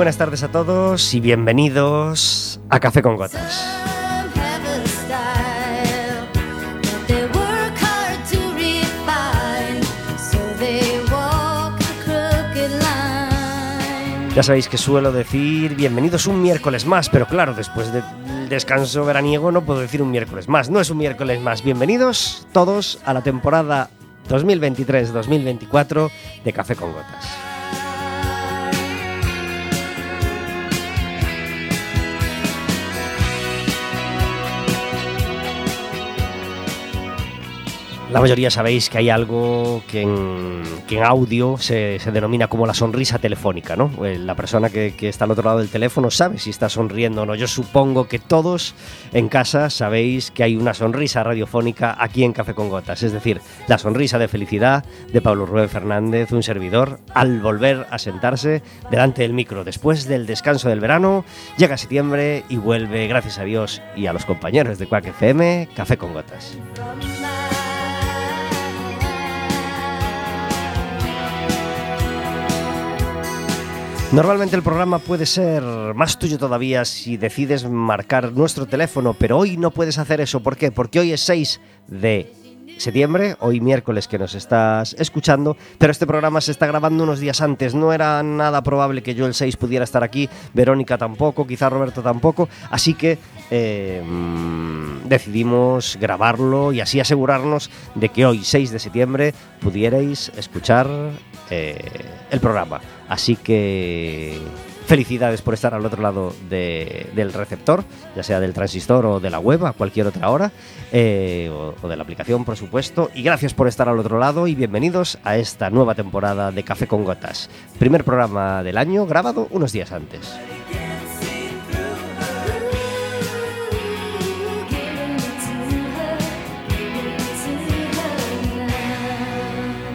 buenas tardes a todos y bienvenidos a Café con Gotas. Ya sabéis que suelo decir bienvenidos un miércoles más, pero claro, después del descanso veraniego no puedo decir un miércoles más. No es un miércoles más. Bienvenidos todos a la temporada 2023-2024 de Café con Gotas. La mayoría sabéis que hay algo que en, audio se, se denomina como la sonrisa telefónica, ¿no? Eh, La persona que, que está al otro lado del teléfono sabe si está sonriendo o no. Yo supongo que todos en casa sabéis que hay una sonrisa radiofónica aquí en Café con Gotas, es decir, la sonrisa de felicidad de Pablo Rubén Fernández, un servidor, al volver a sentarse delante del micro. Después del descanso del verano, llega septiembre y vuelve, gracias a Dios y a los compañeros de Quack FM, Café con Gotas. Normalmente el programa puede ser más tuyo todavía si decides marcar nuestro teléfono, pero hoy no puedes hacer eso. ¿Por qué? Porque hoy es 6 de septiembre, hoy miércoles que nos estás escuchando, pero este programa se está grabando unos días antes. No era nada probable que yo el 6 pudiera estar aquí, Verónica tampoco, quizá Roberto tampoco, así que eh, mm, decidimos grabarlo y así asegurarnos de que hoy, 6 de septiembre, pudierais escuchar eh, el programa. Así que felicidades por estar al otro lado de- del receptor, ya sea del transistor o de la web, a cualquier otra hora, eh, o, o de la aplicación, por supuesto. Y gracias por estar al otro lado y bienvenidos a esta nueva temporada de Café con Gotas. Primer programa del año grabado unos días antes.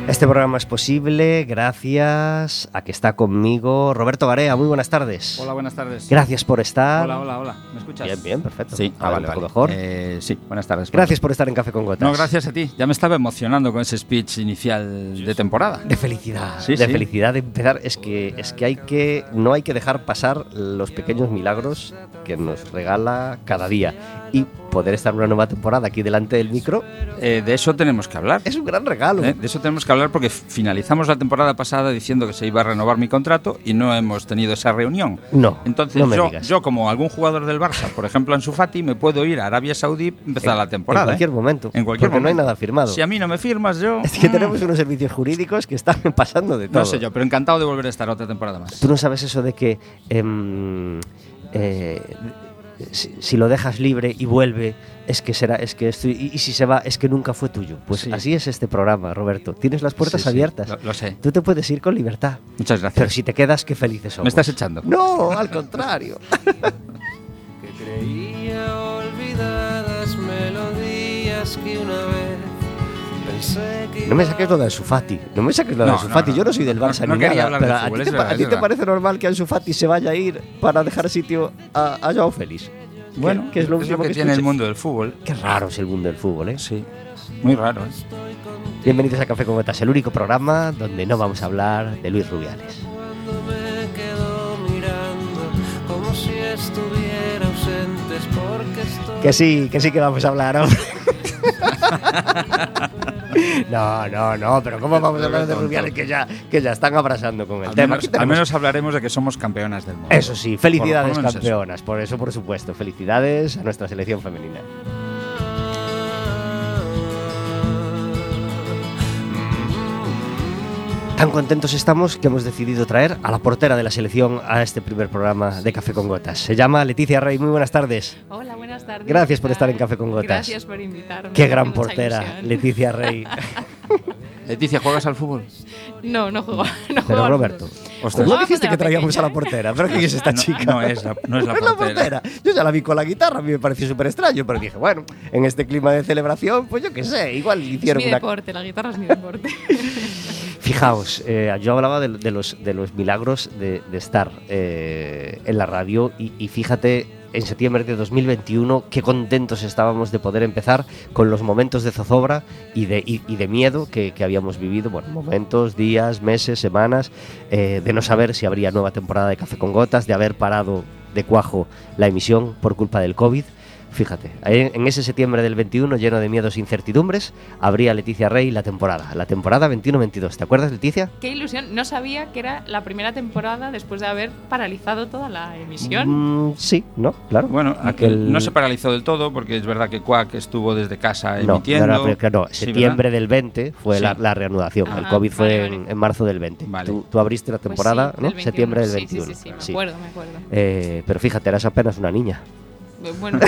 Este programa es posible gracias a que está conmigo Roberto Garea. Muy buenas tardes. Hola, buenas tardes. Gracias por estar. Hola, hola, hola. ¿Me escuchas? Bien, bien, perfecto. Sí, A ah, vale, vale. mejor. Eh, sí, buenas tardes. Gracias por estar en Café con Gotas. No, gracias a ti. Ya me estaba emocionando con ese speech inicial de temporada. De felicidad, Sí, de sí. felicidad de empezar. Es que, es que hay que, no hay que dejar pasar los pequeños milagros que nos regala cada día. Y poder estar una nueva temporada aquí delante del micro Eh, de eso tenemos que hablar. es un gran regalo. ¿eh? De eso tenemos que hablar porque finalizamos la temporada pasada diciendo que se iba a renovar mi contrato y no hemos tenido esa reunión. No, Entonces no me yo, digas. yo como algún jugador del Barça, por ejemplo Ansu Fati, me puedo ir a Arabia Saudí empezar la temporada. En cualquier ¿eh? momento. En cualquier porque no hay nada firmado. Si a mí no me firmas, yo... Es que mm, tenemos unos servicios jurídicos que están pasando de todo. No sé yo, pero encantado de volver a estar otra temporada más. Tú no sabes eso de que em, eh, si, si lo dejas libre y vuelve, es que será, es que esto, y, y si se va, es que nunca fue tuyo. Pues Sí. así es este programa, Roberto. Tienes las puertas Sí, sí, abiertas. lo- lo sé. Tú te puedes ir con libertad. Muchas Pero gracias. si te quedas, qué felices somos. ¿Me estás echando? No, al contrario. que creía olvidadas melodías que una vez No me saques lo de Ansu Fati. No me saques lo de No, Ansu no, Fati. no, Yo no soy del Barça no ni nada. hablar de Pero ¿a ti, es te, es parece normal que Ansu Fati se vaya a ir para dejar sitio a, a Joao Félix? Bueno, que es lo último que, que tiene el mundo del fútbol. Qué raro es el mundo del fútbol, ¿eh? Sí, muy raro. ¿eh? Bienvenidos a Café con Gotas, el único programa donde no vamos a hablar de Luis Rubiales. Es Que sí, que sí que vamos a hablar, hombre. No, no, no, pero ¿cómo vamos a hablar de Rubiales que ya, que ya están abrazando con el Al tema? menos, al menos hablaremos de que somos campeonas del mundo. Eso sí, felicidades Por eso. campeonas, por eso por supuesto, felicidades a nuestra selección femenina. Tan contentos estamos que hemos decidido traer a la portera de la selección a este primer programa de Café con Gotas. Se llama Leticia Rey, muy buenas tardes. Hola, buenas tardes. Gracias ¿qué por estar en Café con Gotas. Gracias por invitarme. Qué gran mucha portera, ilusión. Leticia Rey. Leticia, ¿juegas al fútbol? No, no juego. No juego Pero Roberto, fútbol. Ostras. ¿no Jugaba dijiste que traíamos a la portera? ¿Pero quién es esta No, chica? no es la- no es la portera. Yo ya la vi con la guitarra, a mí me pareció súper extraño, pero dije, bueno, en este clima de celebración, pues yo qué sé, igual Es hicieron mi una... deporte, la guitarra es mi deporte. Fijaos, eh, yo hablaba de, los, milagros de, estar eh, en la radio y, fíjate, en septiembre de 2021, qué contentos estábamos de poder empezar con los momentos de zozobra y de, y, de miedo que, que habíamos vivido, bueno, momentos, días, meses, semanas, eh, de no saber si habría nueva temporada de Café con Gotas, de haber parado de cuajo la emisión por culpa del COVID. Fíjate, en ese septiembre del 21, lleno de miedos e incertidumbres, abría Leticia Rey la temporada, la temporada 21-22. ¿Te acuerdas, Leticia? Qué ilusión. No sabía que era la primera temporada después de haber paralizado toda la emisión. Mm, sí, ¿no? Claro. Bueno, Aquel- no se paralizó del todo porque es verdad que Quack estuvo desde casa No, emitiendo. no, no, no, Sí, septiembre del 20 fue Sí. la, la reanudación. el COVID fue vale, en, marzo del 20. Vale. Tú, tú abriste la Pues temporada, sí, ¿no? del 21. Septiembre del Sí, 21. Sí, sí, sí, me Sí. acuerdo, me acuerdo. Eh, pero fíjate, eras apenas una niña. Bueno,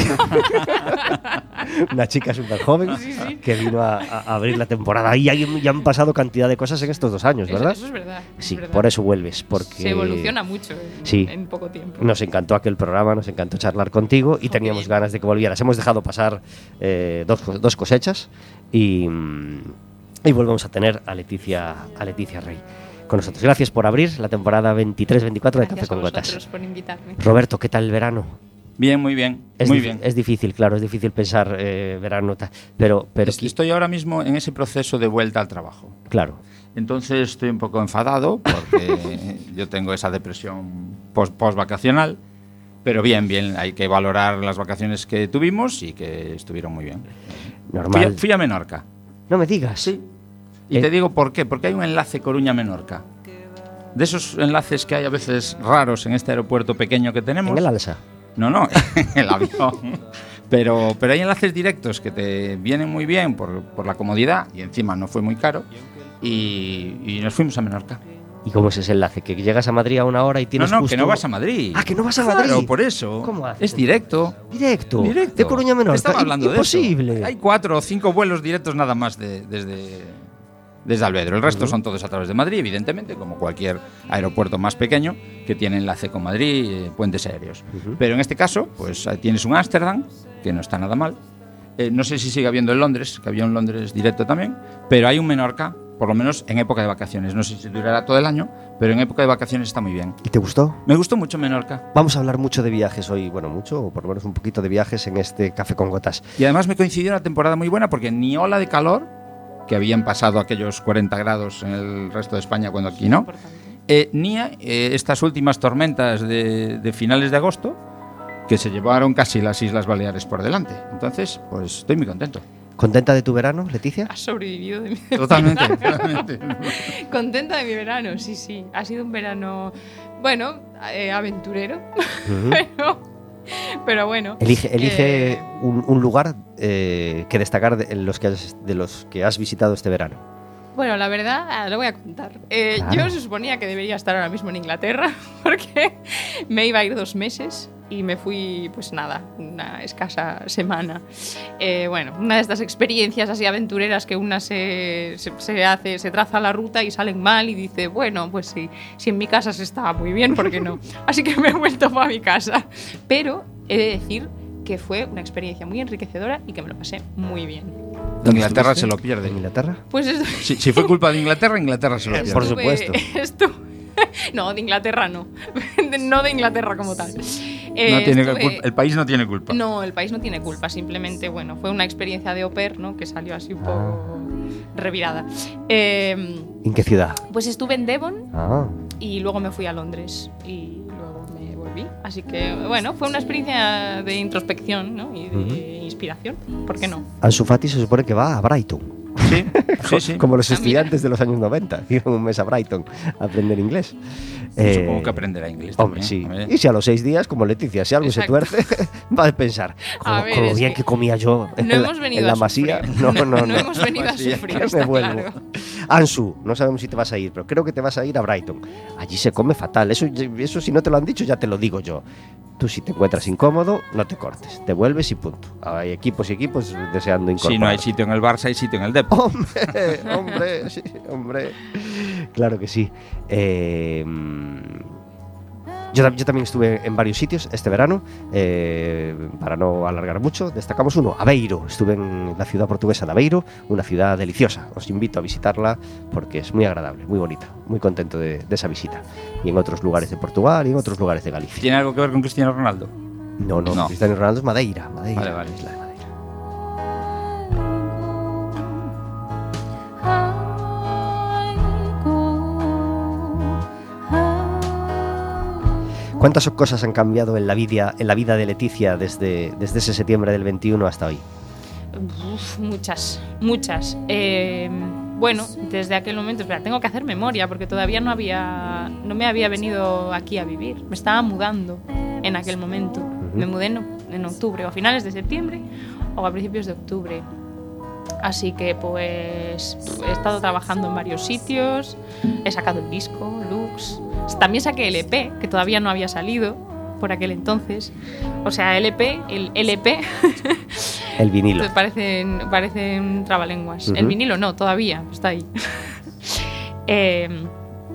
Una chica súper joven Sí, sí. que vino a, a abrir la temporada. Y hay- ya han pasado cantidad de cosas en estos dos años, ¿verdad? eso es verdad. es sí, verdad. por eso vuelves. Porque Se evoluciona mucho en, Sí. en poco tiempo. Nos encantó aquel programa, nos encantó charlar contigo y teníamos ganas de que volvieras. Hemos dejado pasar eh, dos, dos cosechas y, y volvemos a tener a Leticia, a Leticia Rey con nosotros. Gracias por abrir la temporada 23-24 de Gracias Café con Gotas. por invitarme. Roberto, ¿qué tal el verano? Bien, muy bien. Es, muy bien. es difícil, claro, es difícil pensar eh, verano, pero, pero Es- Estoy ahora mismo en ese proceso de vuelta al trabajo. claro. Entonces estoy un poco enfadado porque yo tengo esa depresión post, vacacional. Pero bien, bien, hay que valorar las vacaciones que tuvimos y que estuvieron muy bien. Fui a, Normal. fui a Menorca. No me digas. Sí. Y Eh. te digo por qué. Porque hay un enlace Coruña-Menorca. De esos enlaces que hay a veces raros en este aeropuerto pequeño que tenemos. En el alza. No, no, el avión. Pero, pero hay enlaces directos que te vienen muy bien por, por la comodidad y encima no fue muy caro. Y, y nos fuimos a Menorca. ¿Y cómo es ese enlace? ¿Que llegas a Madrid a una hora y No, tienes no, justo- que no vas a Madrid. Ah, que no vas a Claro, Madrid. por eso. ¿Cómo haces? Es directo. Directo. Directo. De Coruña a Menorca. Estaba hablando de eso. Imposible. Hay cuatro o cinco vuelos directos nada más de- desde, desde Alvedro. El resto son todos a través de Madrid, evidentemente, como cualquier aeropuerto más pequeño que tiene enlace con Madrid, eh, puentes aéreos. Pero en este caso, pues tienes un Ámsterdam, que no está nada mal. Eh, no sé si sigue habiendo en Londres, que había un Londres directo también, pero hay un Menorca, por lo menos en época de vacaciones. No sé si durará todo el año, pero en época de vacaciones está muy bien. ¿Y te gustó? Me gustó mucho Menorca. Vamos a hablar mucho de viajes hoy, bueno, mucho, o por lo menos un poquito de viajes en este Café con Gotas. Y además me coincidió una temporada muy buena porque ni ola de calor, que habían pasado aquellos 40 grados en el resto de España cuando aquí no, eh, ni eh, estas últimas tormentas de, de finales de agosto que se llevaron casi las Islas Baleares por delante. Entonces, pues estoy muy contento. ¿Contenta de tu verano, Leticia? Has sobrevivido de mi Totalmente. totalmente. Contenta de mi verano, sí, sí. Ha sido un verano, bueno, eh, aventurero, pero, pero bueno. Elige, elige Eh, un, un lugar eh, que destacar de los que, has, de los que has visitado este verano. Bueno, la verdad, ah, lo voy a contar. Eh. Yo se suponía que debería estar ahora mismo en Inglaterra, porque me iba a ir dos meses y me fui, pues nada, una escasa semana. Eh, bueno, una de estas experiencias así aventureras que una se, se, se hace, se traza la ruta y salen mal y dice, bueno, pues sí, si en mi casa se estaba muy bien, ¿por qué no? Así que me he vuelto para mi casa. Pero he de decir que fue una experiencia muy enriquecedora y que me lo pasé muy bien. Inglaterra estuviste? se lo pierde. ¿En Inglaterra? Pues es, Si, si fue culpa de Inglaterra, Inglaterra se lo pierde. Por Estuve- supuesto. estu- no, de Inglaterra no. No de Inglaterra como tal. Eh, no tiene estuve- culpa- el país no tiene culpa. No, el país no tiene culpa, simplemente, bueno, fue una experiencia de au pair, ¿no? Que salió así un poco revirada. Eh, ¿En qué ciudad? pues estuve en Devon Ah, y luego me fui a Londres y volví. Así que, bueno, fue una experiencia de introspección, ¿no? Y de inspiración, ¿por qué no? Ansu Fati se supone que va a Brighton. Sí, sí, sí. Como los Ah, estudiantes de los años 90. Iban un mes a Brighton a aprender inglés. Supongo Eh, que aprenderá inglés Hombre, también. sí. Y si a los seis días, como Leticia, si algo Exacto. se tuerce, va a pensar, como, A ver, como bien que que, comía yo en No la, hemos venido en la a masía. No, no, no. No hemos venido a sufrir, me vuelvo. claro. Ansu, no sabemos si te vas a ir, pero creo que te vas a ir a Brighton. Allí se come fatal. Eso, eso si no te lo han dicho, ya te lo digo yo. Tú si te encuentras incómodo, no te cortes. Te vuelves y punto. Hay equipos y equipos deseando incorporar. Si no hay sitio en el Barça, hay sitio en el Depor. Hombre, hombre, sí, hombre. Claro que sí. Eh, yo, tam- yo también estuve en varios sitios este verano. eh, para no alargar mucho, destacamos uno, Aveiro. Estuve en la ciudad portuguesa de Aveiro, una ciudad deliciosa. Os invito a visitarla porque es muy agradable, muy bonita. Muy contento de, de esa visita. Y en otros lugares de Portugal y en otros lugares de Galicia. ¿Tiene algo que ver con Cristiano Ronaldo? No, no, No. Cristiano Ronaldo es Madeira. Madeira Vale, vale. ¿Cuántas cosas han cambiado en la vida, en la vida de Leticia desde, desde ese septiembre del 21 hasta hoy? Uf, muchas, muchas. Eh, bueno, desde aquel momento, espera, tengo que hacer memoria porque todavía no había, no me había venido aquí a vivir. Me estaba mudando en aquel momento. Me mudé en, en octubre, o a finales de septiembre o a principios de octubre. Así que pues he estado trabajando en varios sitios, he sacado el disco, Lux, también saqué el EP, que todavía no había salido por aquel entonces. O sea, LP, el LP El vinilo. Parecen, parecen trabalenguas. El vinilo no, todavía, está ahí. Eh,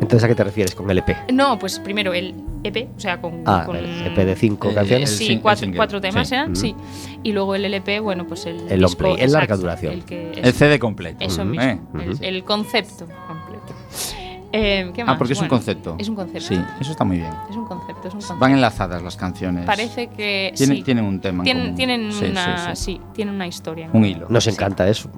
Entonces, ¿a qué te refieres con LP? no, pues primero el EP, o sea, con. Ah, con- el EP de cinco Eh, canciones. el Sí, el cuatro, temas sí. eran, sí. Y luego el LP, bueno, pues el. El long play, en larga duración. El, que El CD completo. Eso mismo, Eh. el, el concepto completo. Eh, ¿qué Ah, más? porque es un concepto. Es un concepto. Sí, eso está muy bien. Es un concepto, es un concepto. Van enlazadas las canciones. Parece que. Tienen, sí. tienen un tema. en Tienen, común. tienen Sí, una. sí, sí. Sí, tienen una historia. Un hilo. Nos Sí. encanta eso.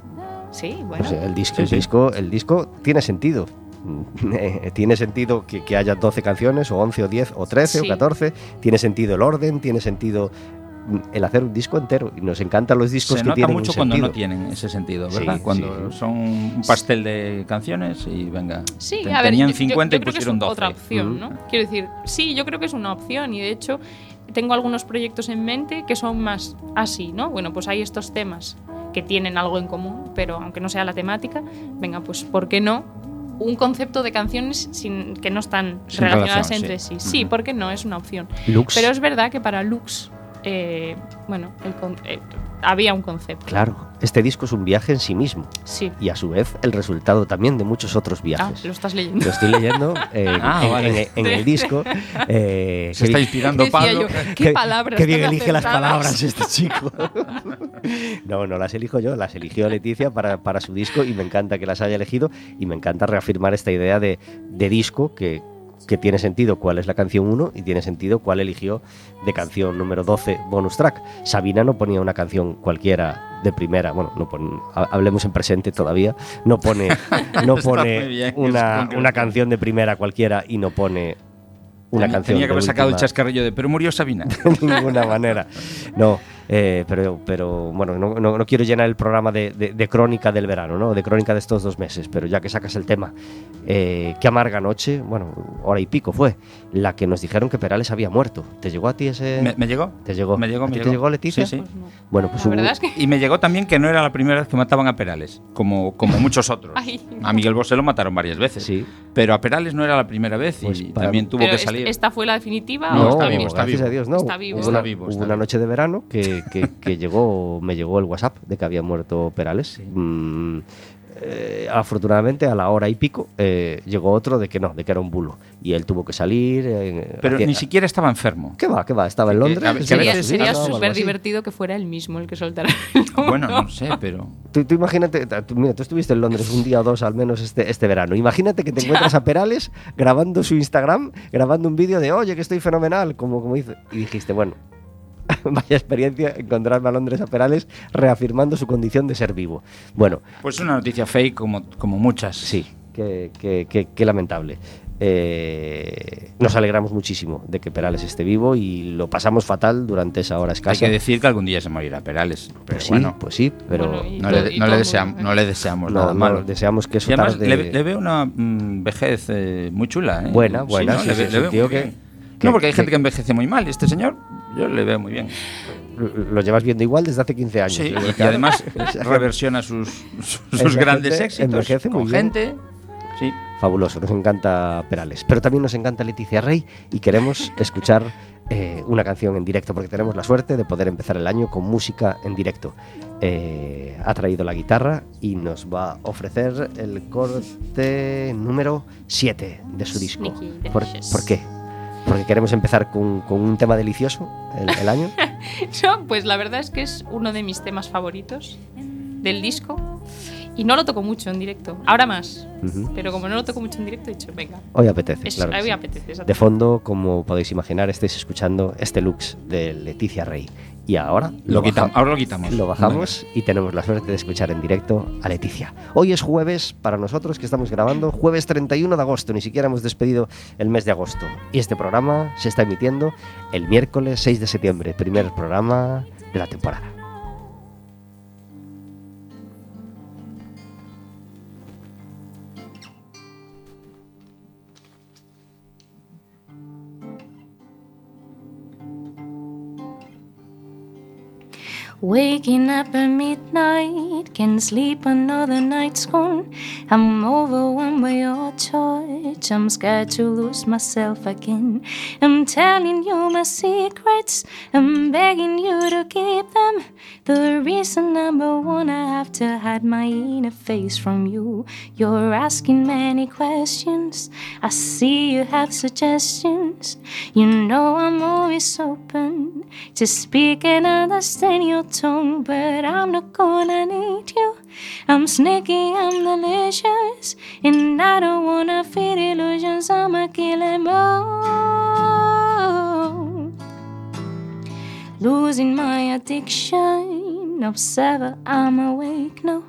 Sí, bueno. El disco, Sí, el sí. disco, el disco tiene sentido. Tiene sentido que, que haya 12 canciones, o 11, o 10, o 13, Sí. o 14. Tiene sentido el orden, tiene sentido mm, el hacer un disco entero. Y nos encantan los discos Se que nota tienen mucho un cuando sentido. no tienen ese sentido, Sí, ¿verdad? cuando sí. son un pastel de canciones y venga. Sí, te- a ver, tenían yo- yo- 50 yo y creo que es pusieron 12. otra opción, Mm. ¿no? Quiero decir, sí, yo creo que es una opción y de hecho tengo algunos proyectos en mente que son más así, ¿no? Bueno, pues hay estos temas que tienen algo en común, pero aunque no sea la temática, venga, pues ¿por qué no? Un concepto de canciones sin, que no están Sin relacionadas relación, entre sí. sí. Sí, Ujú. ¿por qué no? Es una opción. Lux. Pero es verdad que para Lux, eh, bueno, el con- eh, había un concepto. Claro, este disco es un viaje en sí mismo. Sí. Y a su vez el resultado también de muchos otros Ah, viajes. lo estás leyendo. Lo estoy leyendo eh, Ah, en, vale. en- en el disco. eh, Se que está inspirando Pablo. yo, ¿qué palabras Qué bien elige las palabras este chico. no, no las elijo yo, las eligió Leticia para, para su disco y me encanta que las haya elegido y me encanta reafirmar esta idea de, de disco que, que tiene sentido cuál es la canción 1 y tiene sentido cuál eligió de canción número 12 bonus track. Sabina no ponía una canción cualquiera de primera, bueno, no pon- hablemos en presente todavía, no pone, no pone bien, una, una canción de primera cualquiera y no pone una Tenía- canción Tenía que haber sacado el última chascarrillo de pero murió Sabina. de ninguna manera. No, eh, pero, pero bueno, no, no- no quiero llenar el programa de, de- de crónica del verano, ¿no? De crónica de estos dos meses, pero ya que sacas el tema, eh, qué amarga noche, bueno, hora y pico fue, la que nos dijeron que Perales había muerto. ¿Te llegó a ti ese...? ¿Me, me llegó? ¿Te llegó? Me llegó, ¿A me ti llegó. ¿Te llegó, Leticia? Sí, sí. Pues no. Bueno, pues hubo- es que Y me llegó también que no era la primera vez que mataban a Perales, como, como muchos otros. Ay, A Miguel Bosé lo mataron varias veces. Sí. Pero a Perales no era la primera vez y Pues para- también tuvo Pero que salir. ¿Esta fue la definitiva No, o está vivo? está gracias vivo. a Dios, no. Está vivo. Hubo Está una, vivo, hubo está una noche de verano que, que- que llegó, me llegó el WhatsApp de que había muerto Perales. Mm, eh, afortunadamente a la hora y pico eh, llegó otro de que no, de que era un bulo. Y él tuvo que salir. eh, Pero ni siquiera estaba enfermo. ¿Qué va? ¿Qué va? Estaba en Londres. que Sería, sería súper divertido que fuera él mismo el que soltara el. Bueno, no sé, pero. Tú, tú imagínate, tú, mira, tú estuviste en Londres un día o dos al menos este, este verano. Imagínate que te encuentras a Perales grabando su Instagram, grabando un vídeo de oye que estoy fenomenal, como, como dice. Y dijiste, bueno, vaya experiencia encontrarme a Londres a Perales reafirmando su condición de ser vivo. Bueno, Pues una noticia fake como, como muchas. sí, qué, qué- qué- qué lamentable. Eh, nos alegramos muchísimo de que Perales esté vivo y lo pasamos fatal durante esa hora Hay escasa. que decir que algún día se morirá Perales. Pero pues sí, bueno, pues sí, pero Bueno, y no, le, y no, le el deseam- mundo, ¿eh? no le deseamos no, nada no, malo. deseamos que Y su además tarde- le, le veo una mm, vejez eh, muy chula. ¿eh? Buena, buena, sí, sí, le veo que- que- no, porque hay que- gente que envejece muy mal. y Este señor, yo le veo muy bien. lo llevas viendo igual desde hace 15 años. Sí, y además reversiona sus, sus grandes éxitos envejece muy con bien. gente. Sí. Fabuloso, nos encanta Perales. Pero también nos encanta Leticia Rey y queremos escuchar eh, una canción en directo porque tenemos la suerte de poder empezar el año con música en directo. Eh, ha traído la guitarra y nos va a ofrecer el corte número 7 de su disco. Sneaky ¿Por, por qué? Porque queremos empezar con, con un tema delicioso el, el año. No, pues la verdad es que es uno de mis temas favoritos del disco y no lo toco mucho en directo. Ahora más, Ujú. pero como no lo toco mucho en directo, he dicho, venga, Hoy apetece, es, claro. mí sí. apetece. De fondo, como podéis imaginar, estáis escuchando este Lux de Leticia Rey. Y ahora Lo quitamos, ahora lo quitamos. lo bajamos y tenemos la suerte de escuchar en directo a Leticia. Hoy es jueves para nosotros que estamos grabando, jueves 31 de agosto, ni siquiera hemos despedido el mes de agosto. Y este programa se está emitiendo el miércoles 6 de septiembre, primer programa de la temporada. Waking up at midnight, can't sleep another night's gone. I'm overwhelmed by your touch. I'm scared to lose myself again. I'm telling you my secrets. I'm begging you to keep them. The reason number one, I have to hide my inner face from you. You're asking many questions. I see you have suggestions. You know I'm always open to speak and understand your but I'm not gonna need you. I'm sneaky, I'm delicious, and I don't wanna feed illusions. I'ma kill 'em all. Losing my addiction, observer, I'm awake now.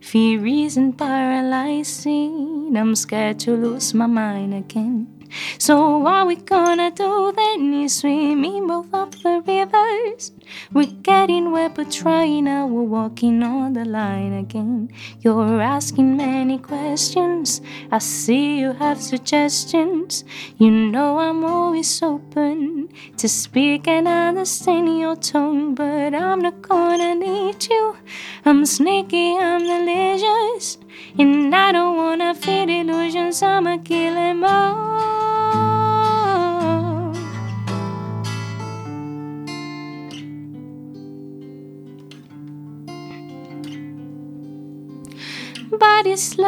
Fear isn't paralyzing, I'm scared to lose my mind again. So what we gonna do then is swim in both of the rivers. We're getting wet but trying now, we're walking on the line again. You're asking many questions, I see you have suggestions. You know I'm always open to speak and understand your tone, but I'm not gonna need you. I'm sneaky, I'm delicious, and I don't wanna feed illusions. I'ma kill 'em all. But it's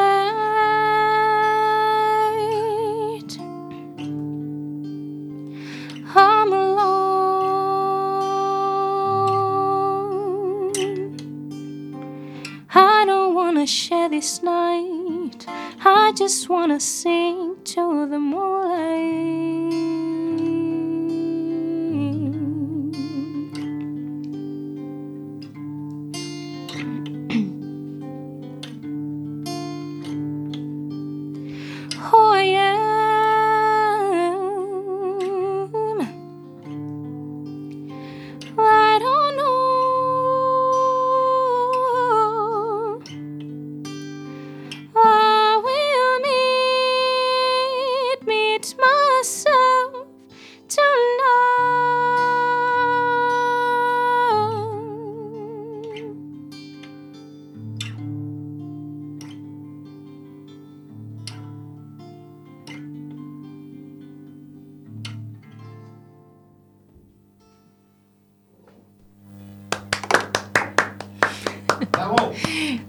share this night. I just wanna sing to the moonlight.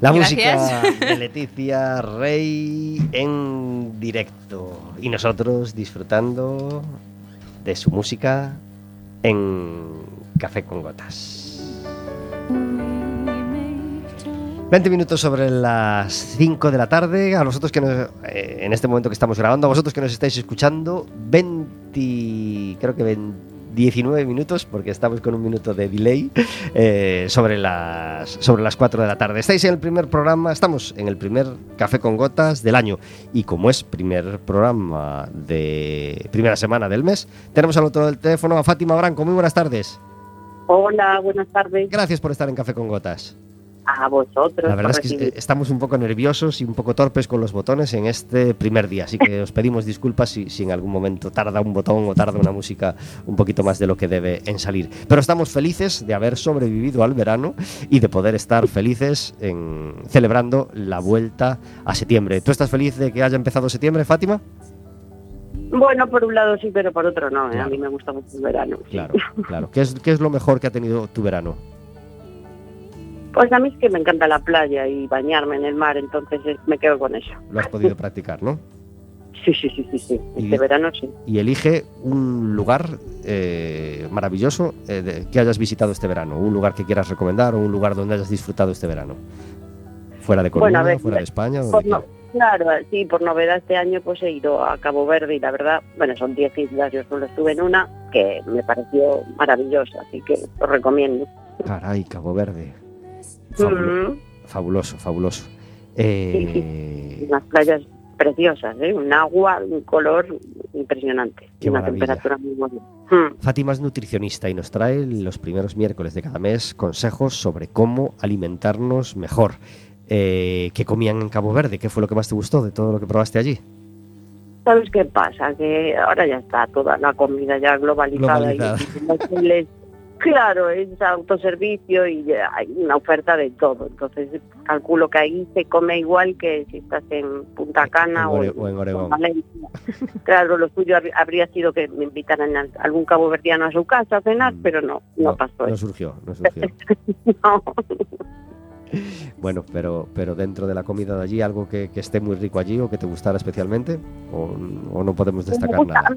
La Gracias. música de Leticia Rey en directo. Y nosotros disfrutando de su música en Café con Gotas. 20 minutos sobre las 5 de la tarde. A vosotros que nos- eh, en este momento que estamos grabando, a vosotros que nos estáis escuchando, 20, creo que 20 19 minutos, porque estamos con un minuto de delay, eh, sobre, las, sobre las 4 de la tarde. Estáis en el primer programa, estamos en el primer Café con Gotas del año. Y como es primer programa de primera semana del mes, tenemos al otro del teléfono a Fátima Branco. Muy buenas tardes. Hola, buenas tardes. Gracias por estar en Café con Gotas. A vosotros. La verdad es que eh, estamos un poco nerviosos y un poco torpes con los botones en este primer día, así que os pedimos disculpas si, si en algún momento tarda un botón o tarda una música un poquito más de lo que debe en salir. Pero estamos felices de haber sobrevivido al verano y de poder estar felices en celebrando la vuelta a septiembre. ¿Tú estás feliz de que haya empezado septiembre, Fátima? Bueno, por un lado sí, pero por otro no. ¿eh? Claro. A mí me gusta mucho el verano. sí. Claro, claro. ¿Qué es, ¿Qué es lo mejor que ha tenido tu verano? Pues a mí es que me encanta la playa y bañarme en el mar, entonces me quedo con eso. Lo has podido practicar, ¿no? Sí, sí, sí, sí, sí. Y- Este verano sí. y elige un lugar eh, maravilloso eh, de- que hayas visitado este verano, un lugar que quieras recomendar o un lugar donde hayas disfrutado este verano. Fuera de Coruña, Bueno, a ver, fuera de España. Por no- claro, sí, por novedad este año pues he ido a Cabo Verde y la verdad, bueno, son 10 islas, yo solo estuve en una que me pareció maravillosa, así que os recomiendo. Caray, Cabo Verde. Fabulo- Mm, Fabuloso, fabuloso. Eh, unas playas preciosas, ¿eh? un agua, un color impresionante, Qué una maravilla. temperatura muy buena. Mm. Fátima es nutricionista y nos trae los primeros miércoles de cada mes consejos sobre cómo alimentarnos mejor. Eh, ¿Qué comían en Cabo Verde? ¿Qué fue lo que más te gustó de todo lo que probaste allí? ¿Sabes qué pasa? Que ahora ya está toda la comida ya globalizada. y- Globalizada. y claro, es autoservicio y hay una oferta de todo. Entonces calculo que ahí se come igual que si estás en Punta Cana En o, en. Valencia. Claro, lo suyo habr- habría sido que me invitaran a algún caboverdiano a su casa a cenar, Mm. pero no, no, pasó No eso. surgió, no surgió. No. Bueno, pero, pero dentro de la comida de allí, algo que, que esté muy rico allí o que te gustara especialmente, o, o no podemos destacar gusta- nada.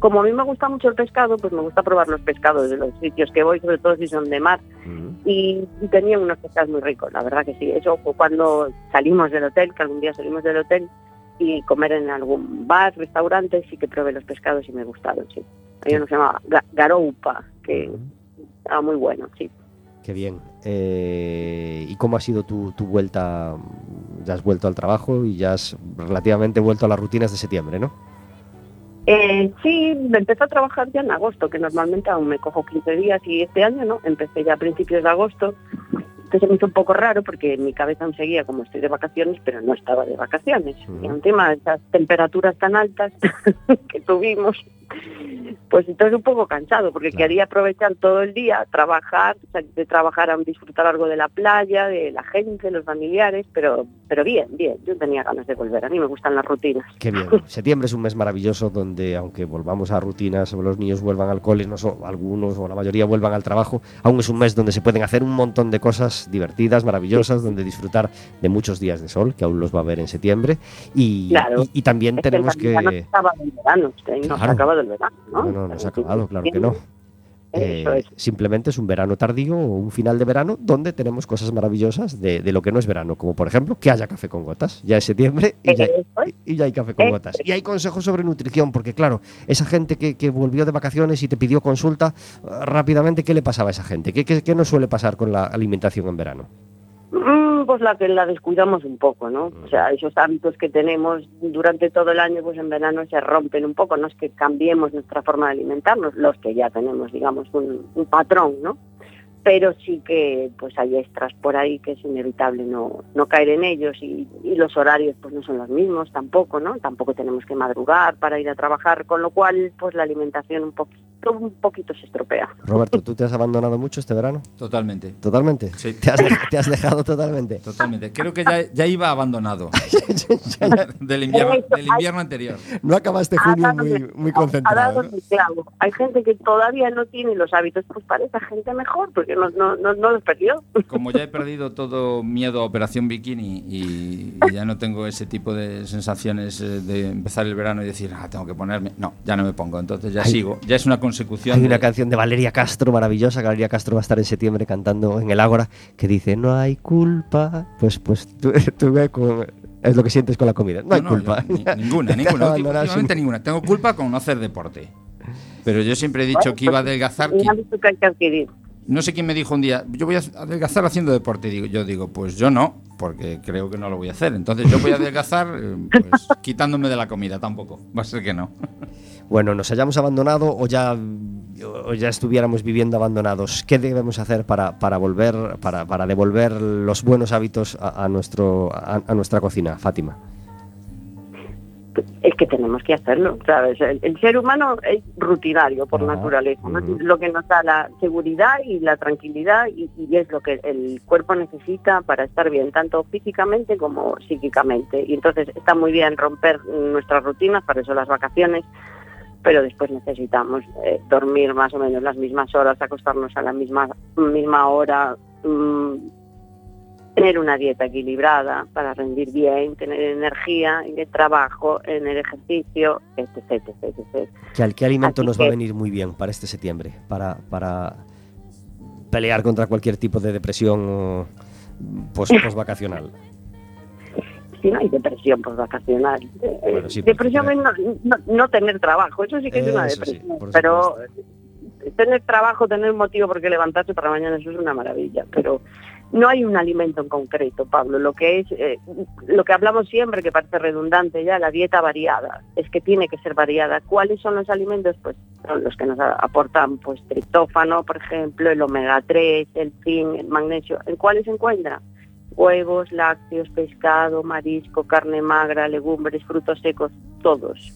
Como a mí me gusta mucho el pescado, pues me gusta probar los pescados de los sitios que voy, sobre todo si son de mar. Mm. y, y tenían unos pescados muy ricos, la verdad que sí. Eso fue cuando salimos del hotel, que algún día salimos del hotel y comer en algún bar, restaurante, sí que probé los pescados y me gustaron, sí. Hay uno que se llama ga- garoupa, que Mm. estaba muy bueno, sí. Qué bien. Eh, ¿Y cómo ha sido tu, tu vuelta? Ya has vuelto al trabajo y ya has relativamente vuelto a las rutinas de septiembre, ¿no? Eh, sí, me empecé a trabajar ya en agosto, que normalmente aún me cojo 15 días y este año no, empecé ya a principios de agosto. Entonces se me hizo un poco raro porque mi cabeza aún seguía como estoy de vacaciones, pero no estaba de vacaciones. Ujú. Y encima esas temperaturas tan altas que tuvimos, pues entonces un poco cansado porque Claro. quería aprovechar todo el día, trabajar, de trabajar a disfrutar algo de la playa, de la gente, los familiares, pero pero bien, bien, yo tenía ganas de volver, a mí me gustan las rutinas. Qué bien. Septiembre es un mes maravilloso donde, aunque volvamos a rutinas, o los niños vuelvan al cole, no so- algunos o la mayoría vuelvan al trabajo, aún es un mes donde se pueden hacer un montón de cosas divertidas, maravillosas, donde disfrutar de muchos días de sol, que aún los va a haber en septiembre. Y, Claro. y- y también Es tenemos No que... verano, usted, no se verano, ¿no? No, no, no se ha acabado, claro que no. Eh, es. simplemente es un verano tardío o un final de verano donde tenemos cosas maravillosas de, de lo que no es verano, como por ejemplo que haya café con gotas. Ya es septiembre y ya, y ya hay café con gotas. Y hay consejos sobre nutrición, porque claro, esa gente que, que volvió de vacaciones y te pidió consulta, eh, rápidamente, ¿qué le pasaba a esa gente? ¿Qué, qué, qué nos suele pasar con la alimentación en verano? Pues la que la descuidamos un poco, ¿no? Mm. O sea, esos hábitos que tenemos durante todo el año, pues en verano se rompen un poco. No es que cambiemos nuestra forma de alimentarnos, los que ya tenemos, digamos, un, un patrón, ¿no? Pero sí que pues hay extras por ahí que es inevitable no, no caer en ellos y, y los horarios pues no son los mismos tampoco, ¿no? Tampoco tenemos que madrugar para ir a trabajar, con lo cual pues la alimentación un poquito todo un poquito se estropea. Roberto, ¿tú te has abandonado mucho este verano? Totalmente. ¿Totalmente? Sí. ¿Te has, te has dejado totalmente? Totalmente. Creo que ya, ya iba abandonado del, invierno, del invierno anterior. No acabaste Ha junio dado muy, muy Ha concentrado. dado ¿no? clavo. Hay gente que todavía no tiene los hábitos, pues para esa gente mejor, porque no, no, no, no los perdió. Como ya he perdido todo miedo a Operación Bikini y, y ya no tengo ese tipo de sensaciones eh, de empezar el verano y decir, ah, tengo que ponerme. No, ya no me pongo. Entonces ya Hay- sigo. Ya es una consecución. Hay una de- canción de Valeria Castro maravillosa, que Valeria Castro va a estar en septiembre cantando en el Ágora, que dice, no hay culpa. Pues, pues tú, tú con- es lo que sientes con la comida. No hay No, no, culpa. yo ni- ninguna, ninguna. Últimamente ninguna. Tengo culpa con no hacer deporte. Pero yo siempre he dicho Bueno, que iba a pues, adelgazar. Un que- hábito que hay que adquirir. No sé quién me dijo un día, yo voy a adelgazar haciendo deporte. Y digo, yo digo, pues yo no, porque creo que no lo voy a hacer. Entonces yo voy a adelgazar eh, pues, quitándome de la comida, tampoco. Va a ser que no. Bueno, nos hayamos abandonado o ya, o ya estuviéramos viviendo abandonados. ¿Qué debemos hacer para, para volver, para, para devolver los buenos hábitos a, a nuestro, a, a nuestra cocina, Fátima? Es que tenemos que hacerlo, ¿sabes? El, el ser humano es rutinario por Ah, naturaleza, lo que nos da la seguridad y la tranquilidad y, y es lo que el cuerpo necesita para estar bien, tanto físicamente como psíquicamente. Y entonces está muy bien romper nuestras rutinas, para eso las vacaciones, pero después necesitamos eh, dormir más o menos las mismas horas, acostarnos a la misma, misma hora, mm, tener una dieta equilibrada para rendir bien, tener energía en el trabajo, en el ejercicio, etc. etc, etc. ¿Qué, al- qué alimento Así nos va a venir muy bien para este septiembre? Para, para pelear contra cualquier tipo de depresión o pos, vacacional. Si no hay depresión postvacacional. Eh, Bueno, sí, porque depresión es no, no- no tener trabajo, eso sí que es una sí, depresión. pero tener trabajo, tener un motivo por qué levantarse para mañana, eso es una maravilla. Pero no hay un alimento en concreto, Pablo. Lo que es, eh, lo que hablamos siempre, que parece redundante ya, la dieta variada, es que tiene que ser variada. ¿Cuáles son los alimentos? Pues son los que nos aportan, pues triptófano, por ejemplo, el omega 3, el zinc, el magnesio. ¿En cuáles se encuentra? Huevos, lácteos, pescado, marisco, carne magra, legumbres, frutos secos, todos.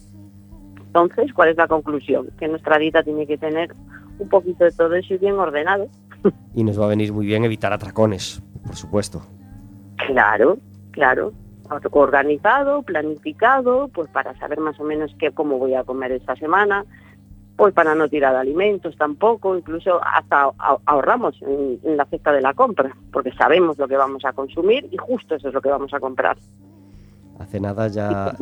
Entonces, ¿cuál es la conclusión? Que nuestra dieta tiene que tener un poquito de todo eso y bien ordenado. Y nos va a venir muy bien evitar atracones, por supuesto. Claro, claro. Organizado, planificado, pues para saber más o menos qué, cómo voy a comer esta semana, pues para no tirar alimentos tampoco, incluso hasta ahorramos en la cesta de la compra, porque sabemos lo que vamos a consumir y justo eso es lo que vamos a comprar. Hace nada ya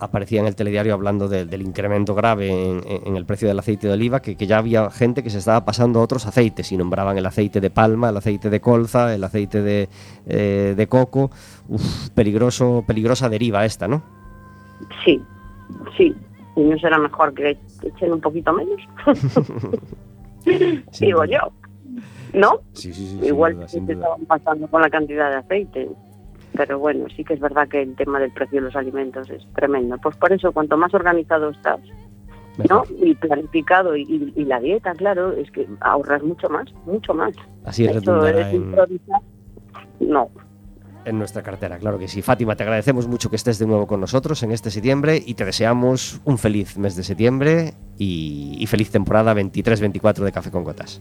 aparecía en el telediario hablando de- del incremento grave en, el precio del aceite de oliva, que, que ya había gente que se estaba pasando a otros aceites y nombraban el aceite de palma, el aceite de colza, el aceite de, eh, de coco. Uf, peligroso, peligrosa deriva esta, ¿no? Sí, sí. ¿Y no será mejor que echen un poquito menos? Sin Digo yo. ¿No? Sí, sí, sí. Igual duda, que se estaban pasando con la cantidad de aceite. Pero bueno, sí que es verdad que el tema del precio de los alimentos es tremendo. Pues por eso, cuanto más organizado estás, ¿no? Y planificado, y, y- y la dieta, claro, es que ahorras mucho más, mucho más. Así Eso redundará es en. No, en nuestra cartera, claro que sí. Fátima, te agradecemos mucho que estés de nuevo con nosotros en este septiembre y te deseamos un feliz mes de septiembre y, y feliz temporada 23-24 de Café con Gotas.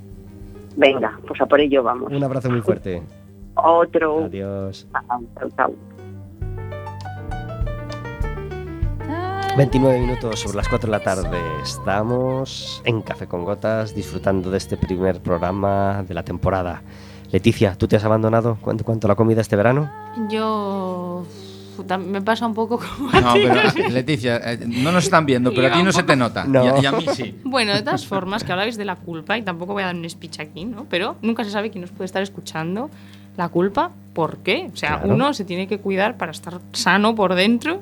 venga, pues a por ello vamos. Un abrazo muy fuerte. Otro. Adiós. Chao, chao, chao. 29 minutos sobre las 4 de la tarde. Estamos en Café con Gotas disfrutando de este primer programa de la temporada. Leticia, ¿tú te has abandonado cuánto, cuánto la comida este verano? Yo me pasa un poco como No, pero Leticia, eh, no nos están viendo, pero a ti no se te nota. No. Y, a, y a mí sí. Bueno, de todas formas, que hablabais de la culpa, y tampoco voy a dar un speech aquí, ¿no? Pero nunca se sabe quién nos puede estar escuchando. La culpa, ¿por qué? O sea, Claro. uno se tiene que cuidar para estar sano por dentro,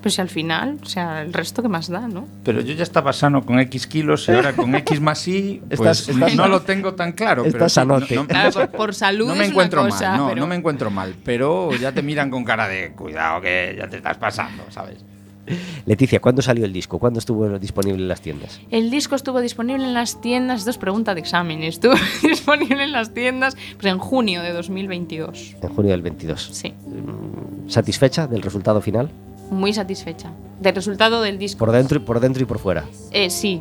pero si al final, o sea, el resto que más da, ¿no? Pero yo ya estaba sano con X kilos y ahora con X más Y, pues Estás- estás- no lo tengo tan claro. pero estás sí, no- sanote. no- Claro, por, por salud no me es encuentro una cosa, mal, no, pero- no me encuentro mal, pero ya te miran con cara de cuidado que ya te estás pasando, ¿sabes? Leticia, ¿cuándo salió el disco? ¿Cuándo estuvo disponible en las tiendas? El disco estuvo disponible en las tiendas, esto es pregunta de examen, estuvo disponible en las tiendas pues en junio de 2022. En junio del 22. Sí. ¿Satisfecha del resultado final? muy satisfecha del resultado del disco. Por dentro, y- por dentro y por fuera. Eh, sí.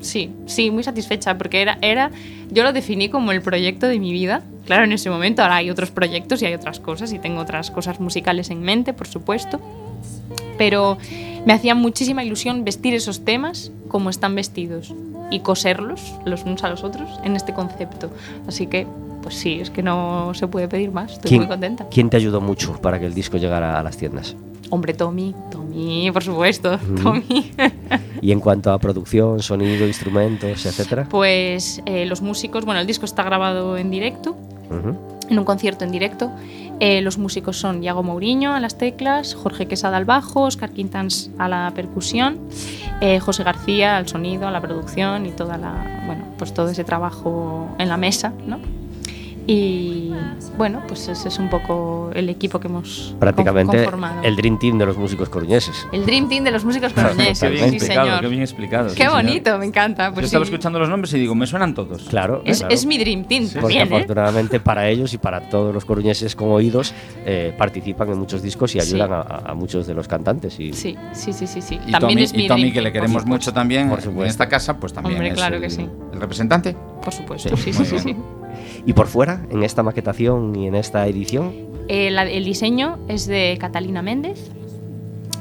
Sí, sí, muy satisfecha porque era, era, yo lo definí como el proyecto de mi vida. Claro, en ese momento ahora hay otros proyectos y hay otras cosas y tengo otras cosas musicales en mente, por supuesto. Pero me hacía muchísima ilusión vestir esos temas como están vestidos y coserlos los unos a los otros en este concepto. Así que, pues sí, es que no se puede pedir más. Estoy muy contenta. quién te ayudó mucho para que el disco llegara a las tiendas? Hombre, Tommy, Tommy, por supuesto, Tommy. Y en cuanto a producción, sonido, instrumentos, etcétera. Pues eh, los músicos, bueno, el disco está grabado en directo, en un concierto en directo. Eh, los músicos son Iago Mourinho a las teclas, Jorge Quesada al bajo, Oscar Quintans a la percusión, eh, José García al sonido, a la producción y toda la, bueno, pues todo ese trabajo en la mesa, ¿no? Y bueno, pues ese es un poco el equipo que hemos Prácticamente conformado. el Dream Team de los músicos coruñeses. El Dream Team de los músicos Qué coruñeses, bien sí explicado, señor. qué bien explicado. sí, Qué señor. bonito, me encanta. Yo Pues estaba sí. escuchando los nombres y digo, me suenan todos. Claro. Es, claro. es mi Dream Team Porque también, ¿eh? afortunadamente para ellos y para todos los coruñeses con oídos eh, participan en muchos discos y Sí. ayudan a, a- a muchos de los cantantes. Y Sí, sí, sí, sí, sí. Y También Tommy, es mi y Tommy, Dream que le por queremos mucho también Por en esta casa, pues también Hombre, es claro el, que sí. el representante. Por supuesto, Sí, sí, sí, Y por fuera, en esta maquetación y en esta edición, Eh, la- el diseño es de Catalina Méndez,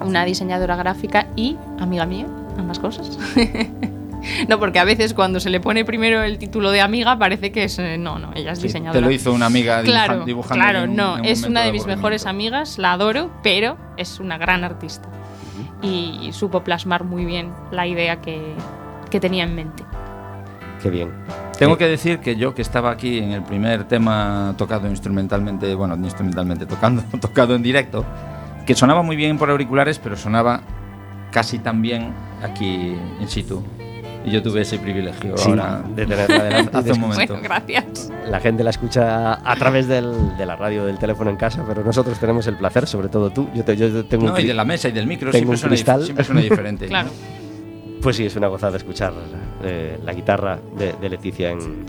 una diseñadora gráfica y amiga mía, ambas cosas. no, porque a veces cuando se le pone primero el título de amiga parece que es... eh, no, no, ella es Sí, diseñadora. te lo hizo una amiga dibuja- Claro, dibujando. claro, un- no, es una de mis aburrimiento. mejores amigas, la adoro, pero es una gran artista. Y supo plasmar muy bien la idea que, que tenía en mente. Qué bien. Tengo Eh, que decir que yo que estaba aquí en el primer tema tocado instrumentalmente, bueno, no instrumentalmente, tocando, tocado en directo, que sonaba muy bien por auriculares, pero sonaba casi tan bien aquí in situ. Y yo tuve ese privilegio Sí, ahora de tenerla delante. hace un momento. Bueno, gracias. La gente la escucha a través del- de la radio del teléfono en casa, pero nosotros tenemos el placer, sobre todo tú. Yo, te- yo tengo un No, y cri- de la mesa y del micro siempre un suena, siempre suena diferente. Claro. Pues sí, es una gozada escuchar eh, la guitarra de, de Leticia en,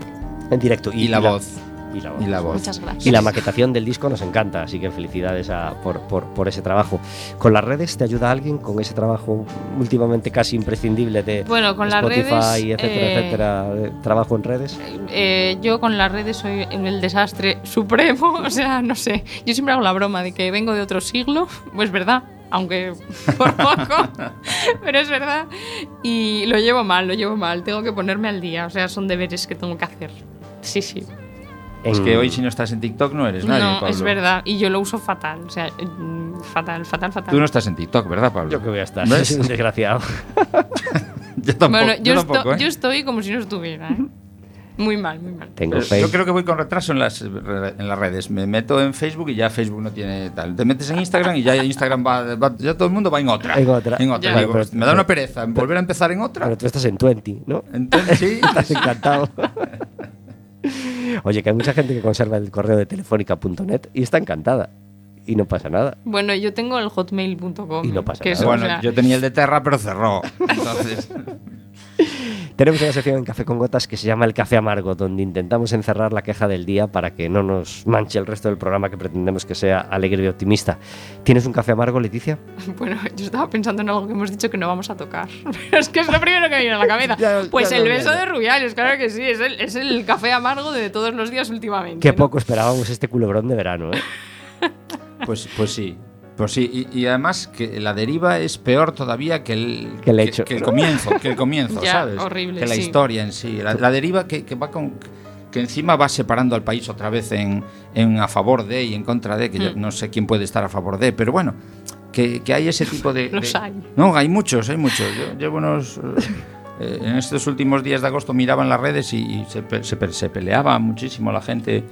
en directo. Y la voz. Y la voz. Y la voz. Muchas gracias. Y la maquetación del disco nos encanta, así que felicidades a- por, por- por ese trabajo. ¿Con las redes te ayuda alguien con ese trabajo últimamente casi imprescindible de Bueno, con las Spotify, redes, etcétera, eh, etcétera, trabajo en redes? Eh, yo con las redes soy el desastre supremo, o sea, no sé. Yo siempre hago la broma de que vengo de otro siglo, pues verdad, aunque por poco, pero es verdad. Y lo llevo mal, lo llevo mal, tengo que ponerme al día, o sea, son deberes que tengo que hacer. Sí, sí. Es que hoy si no estás en TikTok no eres nadie, no, Pablo. es verdad, y yo lo uso fatal, o sea, mm, fatal, fatal, fatal. Tú no estás en TikTok, ¿verdad, Pablo? Yo que voy a estar, un desgraciado. yo tampoco. bueno, yo, tampoco, esto- ¿eh? yo estoy como si no estuviera, ¿eh? Muy mal, muy mal. Tengo Pero. Yo creo que voy con retraso en las, en las redes. Me meto en Facebook y ya Facebook no tiene tal. Te metes en Instagram y ya Instagram va, va- ya todo el mundo va en otra. En otra. En otra. Ya. Digo, Pero- me da una pereza en volver a empezar en otra. Pero tú estás en 20, ¿no? Entonces, sí. Estás encantado. Oye, que hay mucha gente que conserva el correo de telefónica.net y está encantada. Y no pasa nada. Bueno, yo tengo el hotmail.com. Y no pasa que nada. o bueno, sea, yo tenía el de Terra, pero cerró. Entonces, Tenemos una sección en Café con Gotas que se llama El Café Amargo, donde intentamos encerrar la queja del día para que no nos manche el resto del programa que pretendemos que sea alegre y optimista. ¿Tienes un café amargo, Leticia? Bueno, yo estaba pensando en algo que hemos dicho que no vamos a tocar. Pero es que es lo primero que me viene a la cabeza. Ya, pues ya el beso de Rubiales, claro que sí. Es el, es el café amargo de todos los días últimamente. Qué ¿no? poco esperábamos este culebrón de verano, ¿eh? pues, pues sí. Pues sí, y, y además que la deriva es peor todavía que el, Que el hecho. que, el comienzo, que el comienzo, Ya, ¿sabes? horrible, Que la sí. historia en sí. La, la deriva que, que va con que encima va separando al país otra vez en, en a favor de y en contra de, que yo Mm. no sé quién puede estar a favor de, pero bueno, que, que hay ese tipo de... Los de- hay. No, hay muchos, hay muchos. Yo llevo unos... eh, eh, en estos últimos días de agosto miraba en las redes y, y se, pe- se pe- se peleaba muchísimo la gente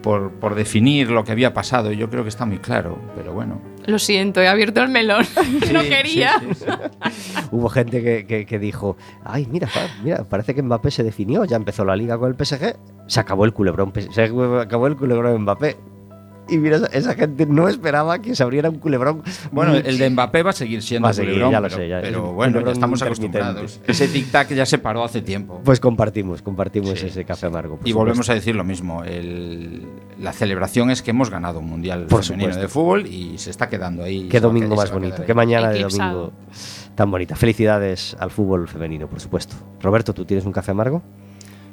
por, por definir lo que había pasado. y Yo creo que está muy claro, pero bueno. Lo siento, he abierto el melón. no quería. sí, sí, sí. Hubo gente que, que- que dijo, ay, mira, mira, parece que Mbappé se definió, ya empezó la liga con el PSG, se acabó el culebrón, se acabó el culebrón Mbappé. Y mira, esa, gente no esperaba que se abriera un culebrón. Bueno, el de Mbappé va a seguir siendo Va a seguir, culebrón, ya lo pero, sé, ya. pero bueno, ya estamos acostumbrados. Ese tic-tac ya se paró hace tiempo. Pues compartimos, compartimos Sí, ese café amargo. Y volvemos supuesto. a decir lo mismo. el- la celebración es que hemos ganado un mundial Por femenino supuesto. de fútbol y se está quedando ahí. Qué domingo más bonito, qué mañana de domingo tan bonita. Felicidades al fútbol femenino, por supuesto. Roberto, ¿tú tienes un café amargo?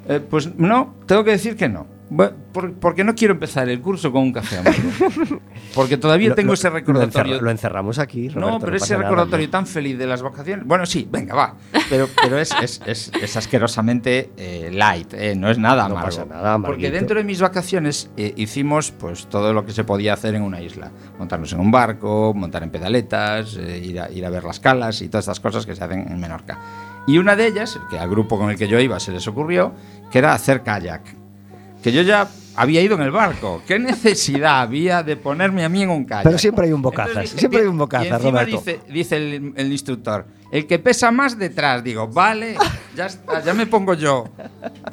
Eh, pues no, tengo que decir que no. Por- porque no quiero empezar el curso con un café amargo. Porque todavía Lo- tengo lo- ese Lo, recordatorio. encerra- lo encerramos aquí. no, Roberto, pero ese pasa nada, recordatorio hombre. tan feliz de las vacaciones. Bueno, sí, venga, va. Pero, pero es, es, es- es asquerosamente eh, light, eh, no es nada No amargo. pasa nada, amarguito. Porque dentro de mis vacaciones eh, hicimos pues todo lo que se podía hacer en una isla. Montarnos en un barco, montar en pedaletas, eh, ir, a, ir a ver las calas y todas estas cosas que se hacen en Menorca. Y una de ellas, que al grupo con el que yo iba se les ocurrió, que era hacer kayak. Que yo ya había ido en el barco. ¿Qué necesidad había de ponerme a mí en un kayak? Pero siempre hay un bocazas, Entonces siempre hay un bocazas, Roberto. Dice, dice el, el instructor, el que pesa más detrás. Digo, vale, ya está, ya me pongo yo.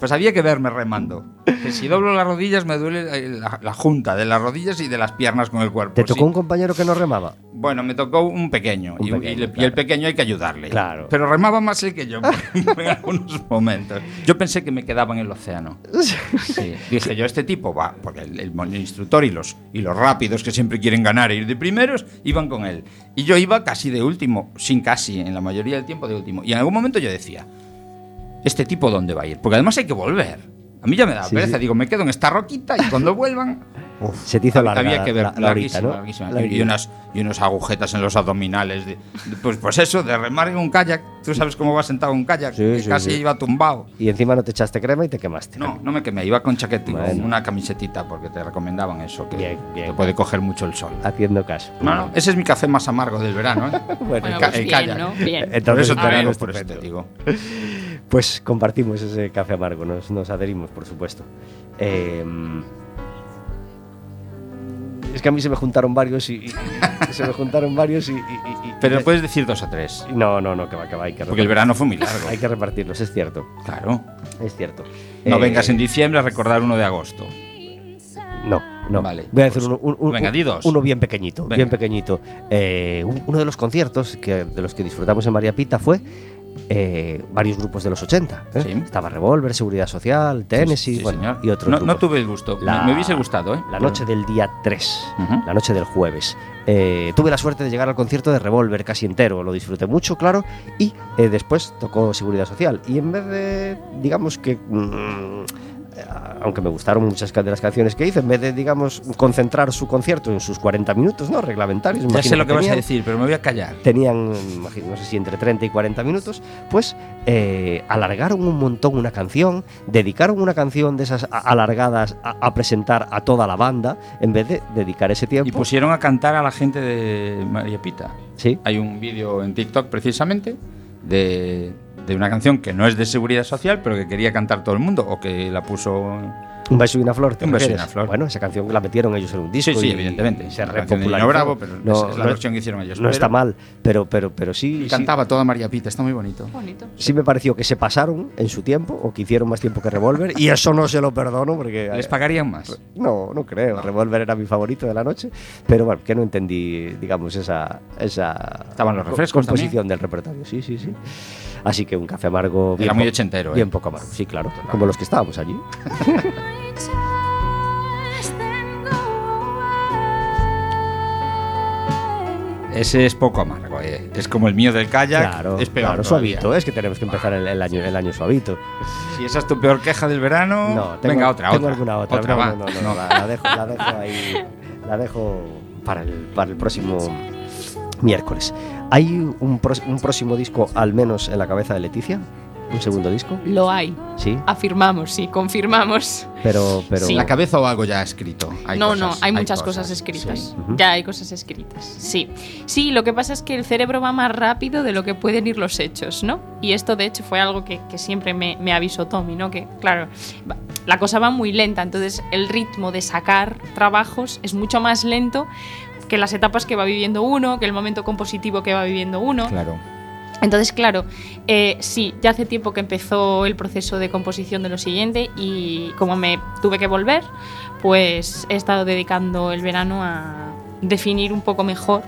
Pues había que verme remando. Que si doblo las rodillas me duele la, la junta de las rodillas y de las piernas con el cuerpo. ¿Te tocó sí. un compañero que no remaba? Bueno, me tocó un pequeño. Un y, pequeño, y le- y claro. el pequeño hay que ayudarle. Claro. Pero remaba más él que yo en algunos momentos. Yo pensé que me quedaba en el océano. Sí. Dije yo, este tipo va, porque el, el instructor y los, y los rápidos que siempre quieren ganar e ir de primeros, iban con él. Y yo iba casi de último, sin casi, en la mayoría del tiempo de último. Y en algún momento yo decía, ¿este tipo dónde va a ir? Porque además hay que volver. A mí ya me da Sí, pereza, sí. digo, me quedo en esta roquita y cuando vuelvan... uf, Se te hizo larga Había que ver, la- la horita, larguísima, ¿no? larguísima. Y- Larguísima. Y, unas, y unas agujetas en los abdominales. de- de- pues, pues eso, de remar en un kayak. Tú sabes cómo va sentado en un kayak, Sí, que sí, casi sí. iba tumbado. Y encima no te echaste crema y te quemaste. No, no me quemé, iba con con Bueno. una camisetita porque te recomendaban eso, que Bien, bien. te puede coger mucho el sol. Haciendo caso. No, no, ese es mi café más amargo del verano, ¿eh? Bueno, ca- pues el bien, kayak. ¿no? Bien. Entonces, por eso el te por este, digo. Pues compartimos ese café amargo, nos, nos adherimos, por supuesto. Eh, es que a mí se me juntaron varios y, y- y- se me juntaron varios y, y- Pero puedes decir dos o tres. no, no, no, que va, que va, hay que Porque el verano fue muy largo. hay que repartirlos, es cierto, Claro. es cierto. No Eh, vengas en diciembre a recordar uno de agosto. No, no. Vale, Voy a decir pues, uno, un- un- venga, un- uno bien pequeñito, Venga. bien pequeñito. Eh, un- uno de los conciertos que, de los que disfrutamos en María Pita fue eh, varios grupos de los 80. ¿eh? Sí. Estaba Revolver, Seguridad Social, Tennessee Sí, bueno, señor. y otros no, no tuve el gusto. Me- La- me, hubiese gustado, ¿eh? La noche del día 3, Ujú. la noche del jueves. Eh, tuve la suerte de llegar al concierto de Revolver casi entero, lo disfruté mucho, claro, y después tocó Seguridad Social. Y en vez de, digamos que, mm, aunque me gustaron muchas de las canciones que hice, en vez de, digamos, concentrar su concierto en sus 40 minutos, ¿no? Reglamentarios. me Ya sé lo que vas a decir, pero me voy a callar. tenían, imagino, no sé si entre 30 y 40 minutos, pues eh, alargaron un montón una canción, dedicaron una canción de esas alargadas a, a presentar a toda la banda, en vez de dedicar ese tiempo. Y pusieron a cantar a la gente de María Pita. sí, Hay un vídeo en TikTok precisamente de, de una canción que no es de seguridad social, pero que quería cantar todo el mundo, o que la puso... un beso y una flor. ¿te Un beso y una flor. Bueno, esa canción la metieron ellos en un disco. Sí, sí, y- evidentemente. y se repopularizó. Bravo, pero es- es la versión que hicieron ellos, No está pero- mal, pero, pero, pero sí, Y sí, cantaba toda María Pita, está muy bonito. Bonito. sí me pareció que se pasaron en su tiempo o que hicieron más tiempo que Revolver y eso no se lo perdono porque ¿Les pagarían más? No, no creo. Revolver era mi favorito de la noche. Pero bueno, que no entendí, digamos, esa. esa Estaban los co- refrescos composición del repertorio. Sí, sí, sí. Así que un café amargo. Era muy ochentero, ¿eh? Bien poco amargo, sí, claro. Como los que estábamos allí. Ese es poco amargo, eh. Es como el mío del kayak, Claro, es peor claro, suavito. Es que tenemos que empezar el, el año, el año suavito. Si esa es tu peor queja del verano, No, tengo, venga, otra, tengo otra. alguna otra. no, va. no, no, no, La, la dejo, la dejo ahí. La dejo para el, para el próximo miércoles. ¿Hay un, próximo disco, al menos en la cabeza de Leticia? ¿Un segundo disco? Lo hay. Sí, Afirmamos, sí, confirmamos. pero. pero Sí. ¿La cabeza o algo ya escrito? Hay no, cosas, no, hay muchas cosas, escritas. sí. Ya hay cosas escritas. Sí. Sí, lo que pasa es que el cerebro va más rápido de lo que pueden ir los hechos, ¿no? Y esto, de hecho, fue algo que, que siempre me, me avisó Tommy, ¿no? Que, claro, la cosa va muy lenta, entonces el ritmo de sacar trabajos es mucho más lento que las etapas que va viviendo uno, que el momento compositivo que va viviendo uno. Claro. Entonces, claro, eh, sí, ya hace tiempo que empezó el proceso de composición de lo siguiente y como me tuve que volver, pues he estado dedicando el verano a definir un poco mejor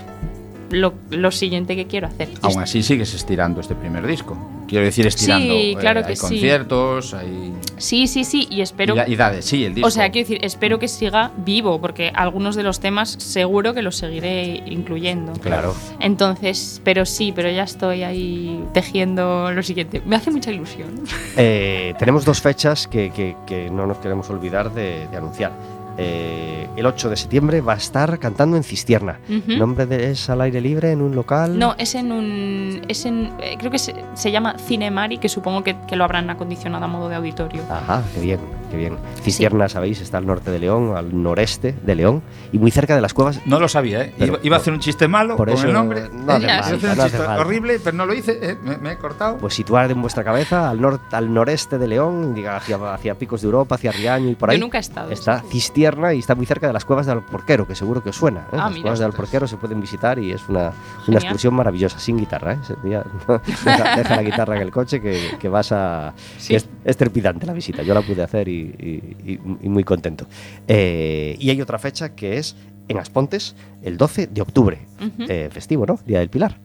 lo, lo siguiente que quiero hacer. Aún así sigues estirando este primer disco. Quiero decir, estirando. Sí, eh, claro que hay sí. conciertos, hay. Sí, sí, sí, y espero... Y, da- y dades, sí, el disco. O sea, quiero decir, espero que siga vivo, porque algunos de los temas seguro que los seguiré incluyendo. Claro. Entonces, pero sí, pero ya estoy ahí tejiendo lo siguiente. Me hace mucha ilusión. Eh, tenemos dos fechas que, que- que no nos queremos olvidar de, de anunciar. Eh, el 8 de septiembre va a estar cantando en Cistierna. Ujú. ¿Nombre de, es al aire libre en un local? No, es en un. Es en, eh, creo que se, se llama Cinemari, que supongo que, que lo habrán acondicionado a modo de auditorio. Ajá, qué bien, qué bien. Cistierna, sabéis, está al norte de León, al noreste de León y muy cerca de las cuevas. No lo sabía, ¿eh? Pero iba, iba a hacer un chiste malo por con eso el nombre. no hace Eh, iba a hacer falta, un no hace chiste falta. horrible, pero no lo hice, ¿eh? me, me he cortado. Pues situar en vuestra cabeza al, nor- al noreste de León, diga, hacia, hacia Picos de Europa, hacia Riaño y por Yo ahí. nunca he estado. Está Cistierna y está muy cerca de las cuevas de Alporquero, que seguro que os suena. ¿eh? Ah, las mira. cuevas de Alporquero se pueden visitar y es una, una excursión maravillosa, sin guitarra. ¿eh? Ese día, no, deja, deja la guitarra en el coche que, que vas a... Sí. que es, es trepidante la visita, yo la pude hacer y, y- y- muy contento. Eh, y hay otra fecha que es en Aspontes, el 12 de octubre, eh, festivo, ¿no? Día del Pilar.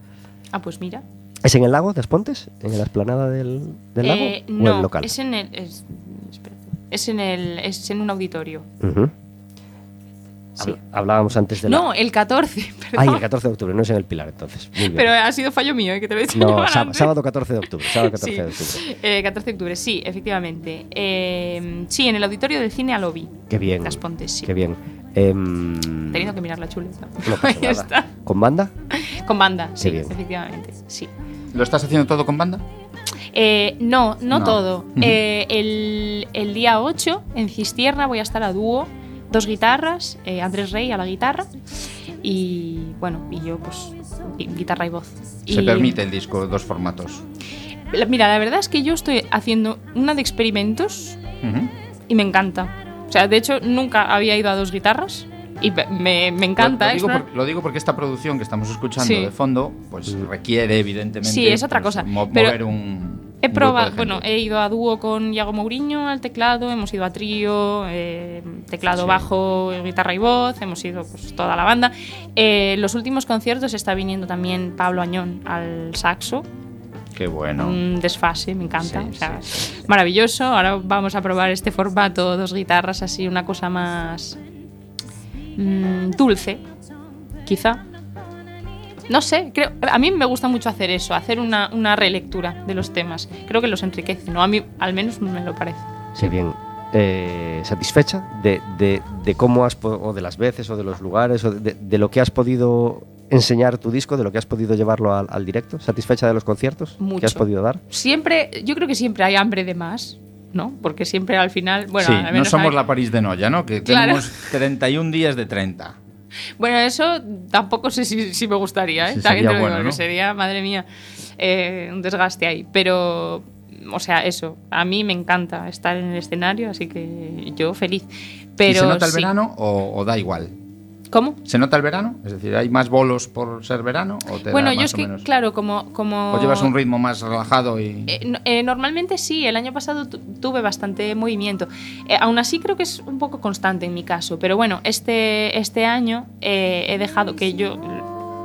Ah, pues mira. ¿Es en el lago de Aspontes? ¿En la esplanada del, del lago? Eh, ¿O no, en el local? es en el. Es, es en el. Es en un auditorio. Sí. Hablábamos antes de la- No, el 14. Perdón. Ay, el 14 de octubre, no es en el Pilar, entonces. Muy bien. Pero ha sido fallo mío, ¿eh? que te lo he dicho no, sábado 14 de octubre. Sábado 14 Sí. de octubre. Eh, 14 de octubre, sí, efectivamente. Eh, sí, en el auditorio del cine Alobi. Qué bien. Las Pontes, sí. Qué bien. Em, Teniendo que mirar la chuleta. no pasa Ahí nada. está. ¿Con banda? Con banda, sí, efectivamente. Sí. ¿Lo estás haciendo todo con banda? Eh, no, no, No. todo. Eh, el, el día 8 en Cistierna voy a estar a dúo, dos guitarras, eh, Andrés Rey a la guitarra y bueno, y yo pues gui- guitarra y voz. Se Y- permite el disco dos formatos. La- Mira, la verdad es que yo estoy haciendo una de experimentos y me encanta. O sea, de hecho nunca había ido a dos guitarras y me, me- encanta. Lo, lo digo explorar. por- lo digo porque esta producción que estamos escuchando Sí. de fondo, pues requiere evidentemente. Sí, es otra pues, cosa, mo- pero mover un. He probado, bueno, he ido a dúo con Iago Mourinho al teclado, hemos ido a trío, eh, teclado Sí. bajo, guitarra y voz, hemos ido pues, toda la banda. Eh, los últimos conciertos está viniendo también Pablo Añón al saxo, Qué bueno. un desfase, me encanta, Sí, o sea, maravilloso. Ahora vamos a probar este formato, dos guitarras, así una cosa más mm, dulce, quizá. No sé, creo, a mí me gusta mucho hacer eso, hacer una, una relectura de los temas. Creo que los enriquece, ¿no? A mí al menos me lo parece. Qué bien. Eh, ¿Satisfecha de, de- de cómo has, o de las veces, o de los lugares, o de, de lo que has podido enseñar tu disco, de lo que has podido llevarlo al, al directo? ¿Satisfecha de los conciertos que Mucho. has podido dar? Siempre, yo creo que siempre hay hambre de más, ¿no? Porque siempre al final, bueno, sí, al no menos somos hay- la París de Noya, ¿no? Que Claro. tenemos 31 días de 30. Bueno, eso tampoco sé si, si me gustaría, ¿eh? Sí, sería digo, bueno, sería, madre mía, eh, un desgaste ahí. Pero, o sea, eso, a mí me encanta estar en el escenario, así que yo feliz. Pero ¿Y se nota el sí. verano o, o da igual? ¿Cómo? ¿Se nota el verano? Es decir, ¿hay más bolos por ser verano? ¿O te Bueno, da yo más es que, claro, como... como ¿O llevas un ritmo más relajado y.? Eh, eh, normalmente sí, el año pasado tu- tuve bastante movimiento. Eh, aún así creo que es un poco constante en mi caso, pero bueno, este, este año eh, he dejado que yo...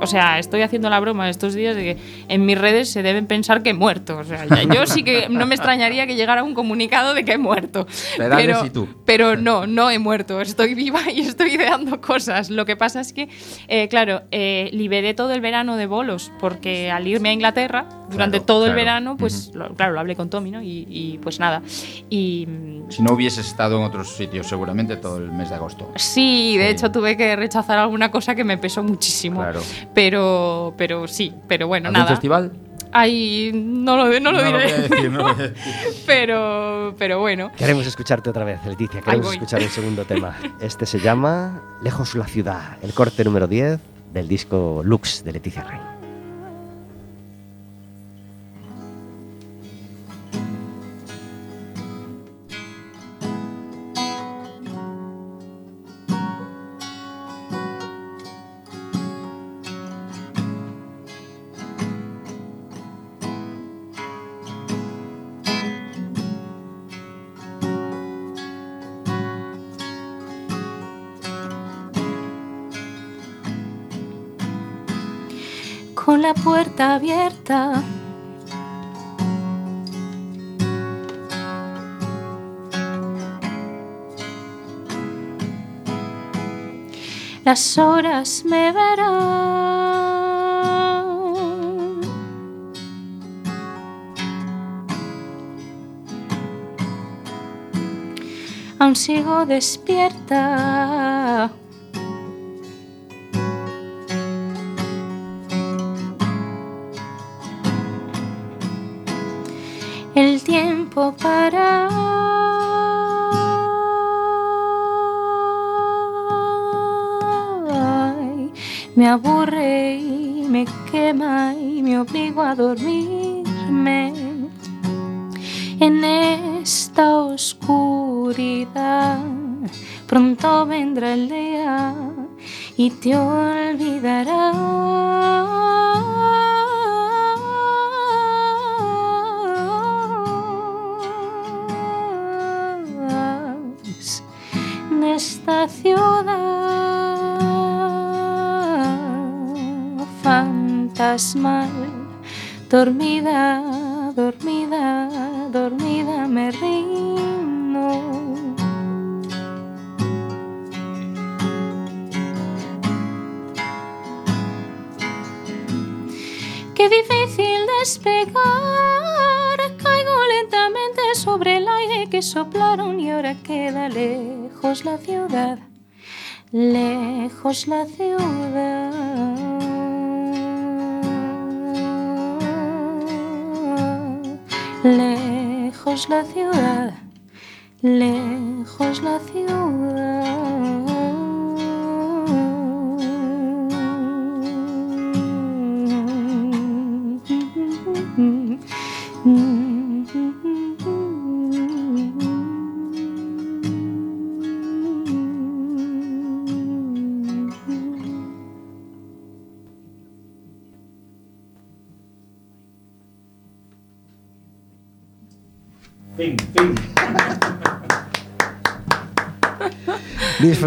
O sea, estoy haciendo la broma estos días de que en mis redes se deben pensar que he muerto. O sea, ya- yo sí que no me extrañaría que llegara un comunicado de que he muerto. Pero, tú. pero no, no he muerto. Estoy viva y estoy ideando cosas. Lo que pasa es que, eh, claro, eh, liberé todo el verano de bolos porque al irme a Inglaterra, durante Claro, todo el claro. verano, pues lo- claro, lo hablé con Tommy, ¿no? Y, y, pues nada. Y Si no hubieses estado en otros sitios, seguramente todo el mes de agosto. sí, de Sí. hecho tuve que rechazar alguna cosa que me pesó muchísimo. Claro. Pero, pero sí, pero bueno, ¿Algún nada. festival? Ay, no lo, no lo No lo diré. voy a decir, no lo voy a decir. pero, pero bueno. Queremos escucharte otra vez, Leticia. Queremos escuchar el segundo tema. Este se llama Lejos la ciudad, el corte número 10 del disco Lux de Leticia Rey. Las horas me verán. Aún sigo despierta. Me aburre y me quema y me obligo a dormirme en esta oscuridad. Pronto vendrá el día y te olvidarás esta ciudad estás mal. Dormida, dormida, dormida me rindo. Qué difícil despegar, caigo lentamente sobre el aire que soplaron y ahora queda lejos la ciudad, lejos la ciudad. lejos la ciudad, lejos la ciudad.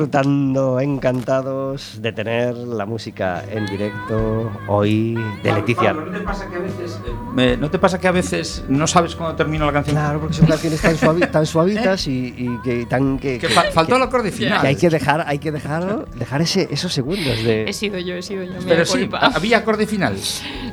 Disfrutando, encantados de tener la música en directo hoy de Leticia. Pablo, ¿no te pasa que a veces eh, me- no te pasa que a veces no sabes cuándo termina la canción? Claro, porque son canciones tan, suavi- tan suavitas y, y que tan que, Que que- fa- faltó el acorde final. que hay que dejar, hay que dejar, dejar ese, esos segundos de. He sido yo, he sido yo. Pero sí, culpa. había acorde final.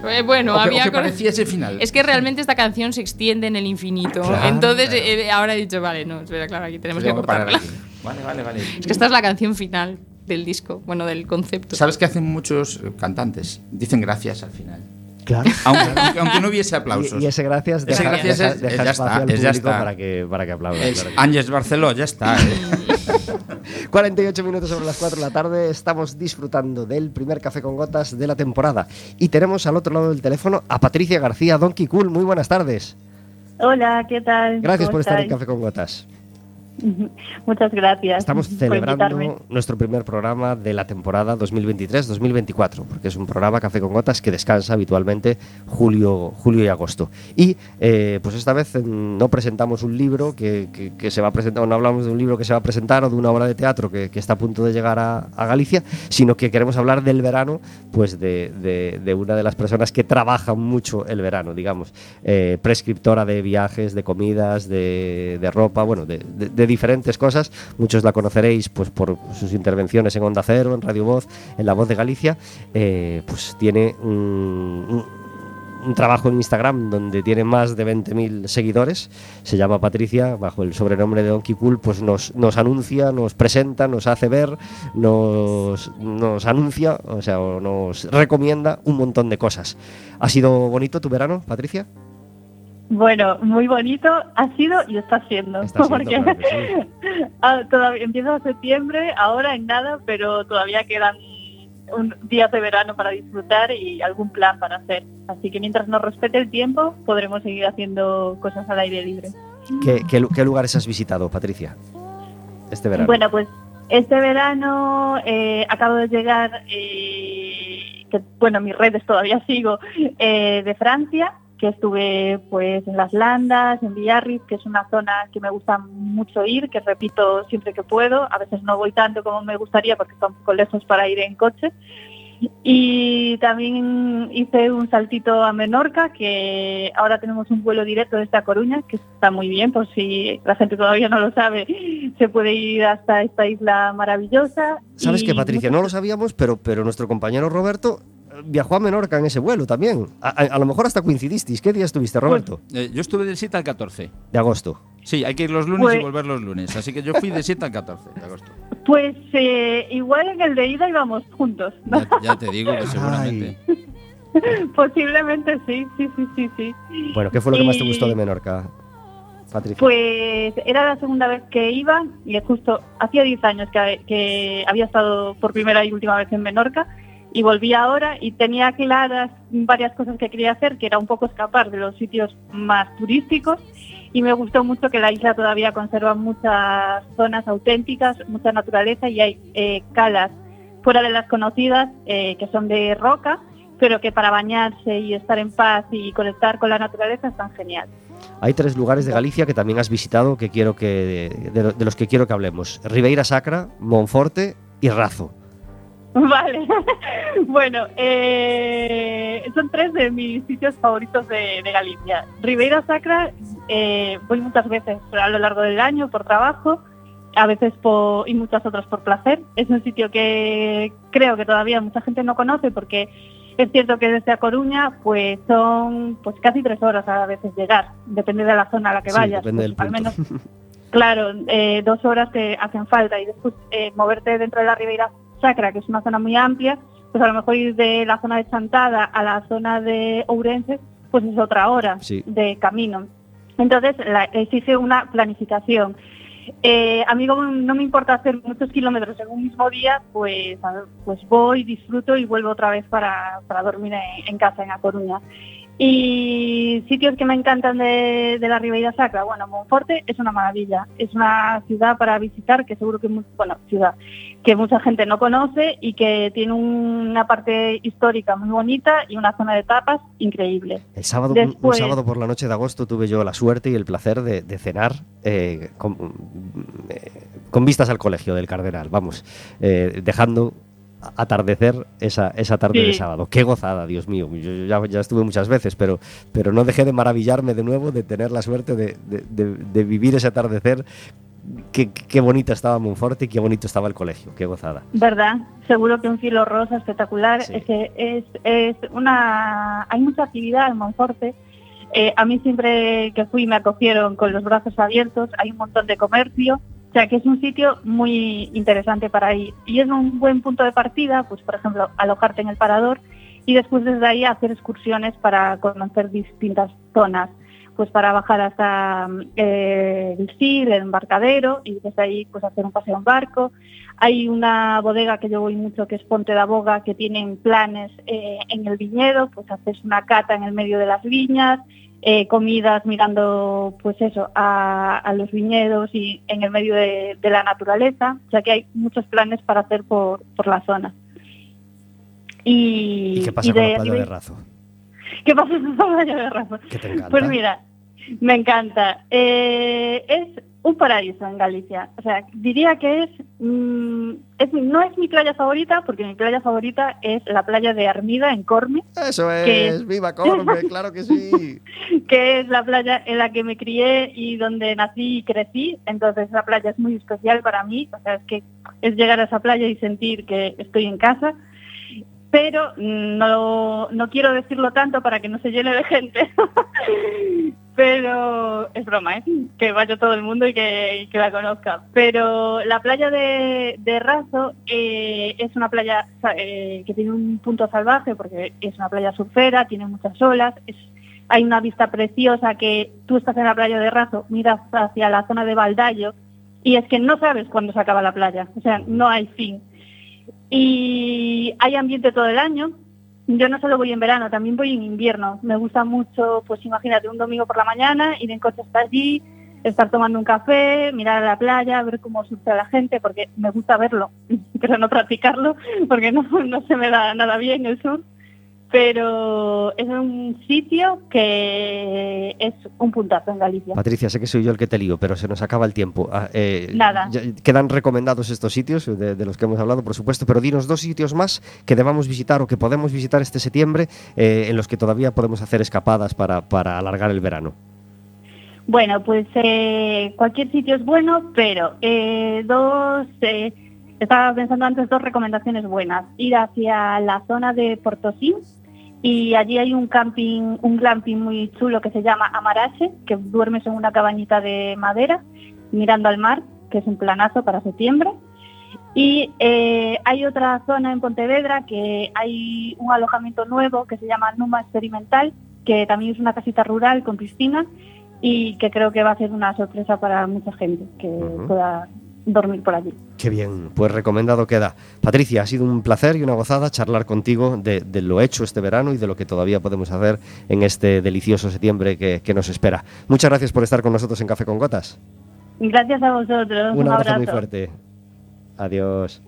Eh, bueno, o que, había o que acorde- parecía ese final. Es que realmente esta canción se extiende en el infinito. Claro, Entonces, claro. eh, ahora he dicho, vale, no, espera, claro, aquí tenemos que Tengo que parar cortarla. aquí. Vale, vale, vale. Es que esta es la canción final del disco, bueno, del concepto. ¿Sabes qué hacen muchos eh, cantantes? Dicen gracias al final. Claro. Aunque, aunque- aunque no hubiese aplausos. Y, y ese gracias Ese deja, gracias deja- es- deja ya espacio está, al es ya está. para que, para que aplaudan. Claro que Barceló, ya está. ¿eh? 48 minutos sobre las 4 de la tarde, estamos disfrutando del primer café con gotas de la temporada. Y tenemos al otro lado del teléfono a Patricia García, Donkey Cool. Muy buenas tardes. Hola, ¿qué tal? Gracias ¿Cómo por estar en? Café con Gotas. Muchas gracias. Estamos celebrando nuestro primer programa de la temporada 2023-2024, porque es un programa Café con Gotas que descansa habitualmente julio, julio y agosto. Y eh, pues esta vez mm, no presentamos un libro que, que- que se va a presentar, no hablamos de un libro que se va a presentar o de una obra de teatro que, que está a punto de llegar a, a Galicia, sino que queremos hablar del verano, pues de, de- de una de las personas que trabajan mucho el verano, digamos, eh, prescriptora de viajes, de comidas, de, de ropa, bueno, de, diferentes cosas. Muchos la conoceréis pues por sus intervenciones en Onda Cero, en Radio Voz, en La Voz de Galicia. Eh, pues tiene un, un- trabajo en Instagram donde tiene más de 20.000 seguidores. Se llama Patricia, bajo el sobrenombre de Donkey Cool, pues nos, nos anuncia, nos presenta, nos hace ver, nos, nos anuncia, o sea, nos recomienda un montón de cosas. ¿Ha sido bonito tu verano, Patricia? Bueno, muy bonito ha sido y está siendo. Está siendo, porque claro ah, todavía empieza septiembre, ahora en nada, pero todavía quedan un, días de verano para disfrutar y algún plan para hacer. Así que mientras nos respete el tiempo, podremos seguir haciendo cosas al aire libre. ¿Qué, qué lu- qué lugares has visitado, Patricia? Este verano. Bueno, pues este verano eh, acabo de llegar, eh, que bueno, mis redes todavía sigo, eh, de Francia, que estuve pues en las Landas, en Villarriz, que es una zona que me gusta mucho ir, que repito siempre que puedo, a veces no voy tanto como me gustaría porque está un poco lejos para ir en coche. Y también hice un saltito a Menorca, que ahora tenemos un vuelo directo desde A Coruña, que está muy bien, por si la gente todavía no lo sabe, se puede ir hasta esta isla maravillosa. ¿Sabes Y qué, Patricia? No lo sabíamos, pero, pero nuestro compañero Roberto viajó a Menorca en ese vuelo también. A, a- a lo mejor hasta coincidisteis. ¿Qué día estuviste, Roberto? Eh, yo estuve del 7 al 14. De agosto. Sí, hay que ir los lunes y Pues- volver los lunes. Así que yo fui del 7 al 14 de agosto. Pues eh, igual en el de ida íbamos juntos. Ya, ya te digo que seguramente. Posiblemente sí, sí, sí, sí, sí. Bueno, ¿qué fue lo que más te Y- gustó de Menorca, Patricia? Pues era la segunda vez que iba y justo hacía 10 años que, que había estado por primera y última vez en Menorca y volví ahora y tenía claras varias cosas que quería hacer, que era un poco escapar de los sitios más turísticos y me gustó mucho que la isla todavía conserva muchas zonas auténticas, mucha naturaleza y hay eh, calas fuera de las conocidas eh, que son de roca, pero que para bañarse y estar en paz y conectar con la naturaleza están genial. Hay tres lugares de Galicia que también has visitado que quiero que de, de los que quiero que hablemos. Ribeira Sacra, Monforte y Razo. Vale. bueno, eh, son tres de mis sitios favoritos de, de Galicia. Ribeira Sacra, eh, voy muchas veces a lo largo del año por trabajo, a veces por, y muchas otras por placer. Es un sitio que creo que todavía mucha gente no conoce porque es cierto que desde A Coruña pues son pues casi tres horas a veces llegar, depende de la zona a la que Sí, vayas. depende del pues, al menos Claro, eh, dos horas que hacen falta y después eh, moverte dentro de la Ribeira Sacra, que es una zona muy amplia, pues a lo mejor ir de la zona de Chantada a la zona de Ourense, pues es otra hora Sí. de camino. Entonces la, exige una planificación. Eh, a mí como no me importa hacer muchos kilómetros en un mismo día, pues, pues voy, disfruto y vuelvo otra vez para, para dormir en, en casa en A Coruña. Y sitios que me encantan de, de la Ribeira Sacra, bueno, Monforte es una maravilla, es una ciudad para visitar que seguro que, bueno, ciudad, que mucha gente no conoce y que tiene una parte histórica muy bonita y una zona de tapas increíble. El sábado, un Después- sábado por la noche de agosto tuve yo la suerte y el placer de, de cenar eh, con, eh, con vistas al colegio del Cardenal, vamos, eh, dejando atardecer esa, esa tarde Sí. de sábado. Qué gozada, Dios mío. Yo ya, ya estuve muchas veces, pero, pero no dejé de maravillarme de nuevo, de tener la suerte de, de- de- de vivir ese atardecer. Qué, qué bonita estaba Monforte y qué bonito estaba el colegio. Qué gozada. ¿Verdad? Seguro que un filo rosa espectacular. Sí. Es que es, es una... Hay mucha actividad en Monforte. Eh, a mí siempre que fui me acogieron con los brazos abiertos. Hay un montón de comercio. O sea que es un sitio muy interesante para ir. Y es un buen punto de partida, pues por ejemplo, alojarte en el parador y después desde ahí hacer excursiones para conocer distintas zonas. Pues para bajar hasta eh, el CIR, el embarcadero, y desde ahí pues hacer un paseo en barco. Hay una bodega que yo voy mucho que es Ponte da Boga, que tienen planes eh, en el viñedo, pues haces una cata en el medio de las viñas, eh, comidas mirando pues eso a, a los viñedos y en el medio de, de la naturaleza, o sea que hay muchos planes para hacer por, por la zona. Y, ¿Y qué pasa y con de la playa de Razo? ¿Qué pasa con la playa de encanta. Pues mira, me encanta. Eh, es un paraíso en Galicia. O sea, diría que es, mm, es- no es mi playa favorita, porque mi playa favorita es la playa de Armida, en Corme, Eso ¿Qué? es, viva Corme, claro que sí. que es la playa en la que me crié y donde nací y crecí. Entonces, esa playa es muy especial para mí. O sea, es que es llegar a esa playa y sentir que estoy en casa. Pero mm, no, no quiero decirlo tanto para que no se llene de gente. Pero es broma, ¿eh? Que vaya todo el mundo y que, la conozca. Pero la playa de, de Razo eh, es una playa eh, que tiene un punto salvaje porque es una playa surfera, tiene muchas olas, hay una vista preciosa que tú estás en la playa de Razo, miras hacia la zona de Baldallo y es que no sabes cuándo se acaba la playa, o sea, no hay fin. Y hay ambiente todo el año. Yo no solo voy en verano, también voy en invierno. Me gusta mucho, pues imagínate, un domingo por la mañana, ir en coche hasta allí, estar tomando un café, mirar a la playa, ver cómo surfe la gente, porque me gusta verlo, pero no practicarlo, porque no, no se me da nada bien el sur. Pero es un sitio que es un puntazo en Galicia. Patricia, sé que soy yo el que te lío, pero se nos acaba el tiempo. Ah, eh, Nada. quedan recomendados estos sitios de, de los que hemos hablado, por supuesto, pero dinos dos sitios más que debamos visitar o que podemos visitar este septiembre eh, en los que todavía podemos hacer escapadas para, para alargar el verano. Bueno, pues eh, cualquier sitio es bueno, pero eh, dos, eh, estaba pensando antes dos recomendaciones buenas. Ir hacia la zona de Portosí y allí hay un camping, un glamping muy chulo que se llama Amarache, que duermes en una cabañita de madera mirando al mar, que es un planazo para septiembre. Y eh, hay otra zona en Pontevedra que hay un alojamiento nuevo que se llama Numa Experimental, que también es una casita rural con piscina y que creo que va a ser una sorpresa para mucha gente que pueda dormir por allí. Qué bien, pues recomendado queda. Patricia, ha sido un placer y una gozada charlar contigo de, de lo hecho este verano y de lo que todavía podemos hacer en este delicioso septiembre que, que nos espera. Muchas gracias por estar con nosotros en Café con Gotas. Gracias a vosotros. Un abrazo muy fuerte. Adiós.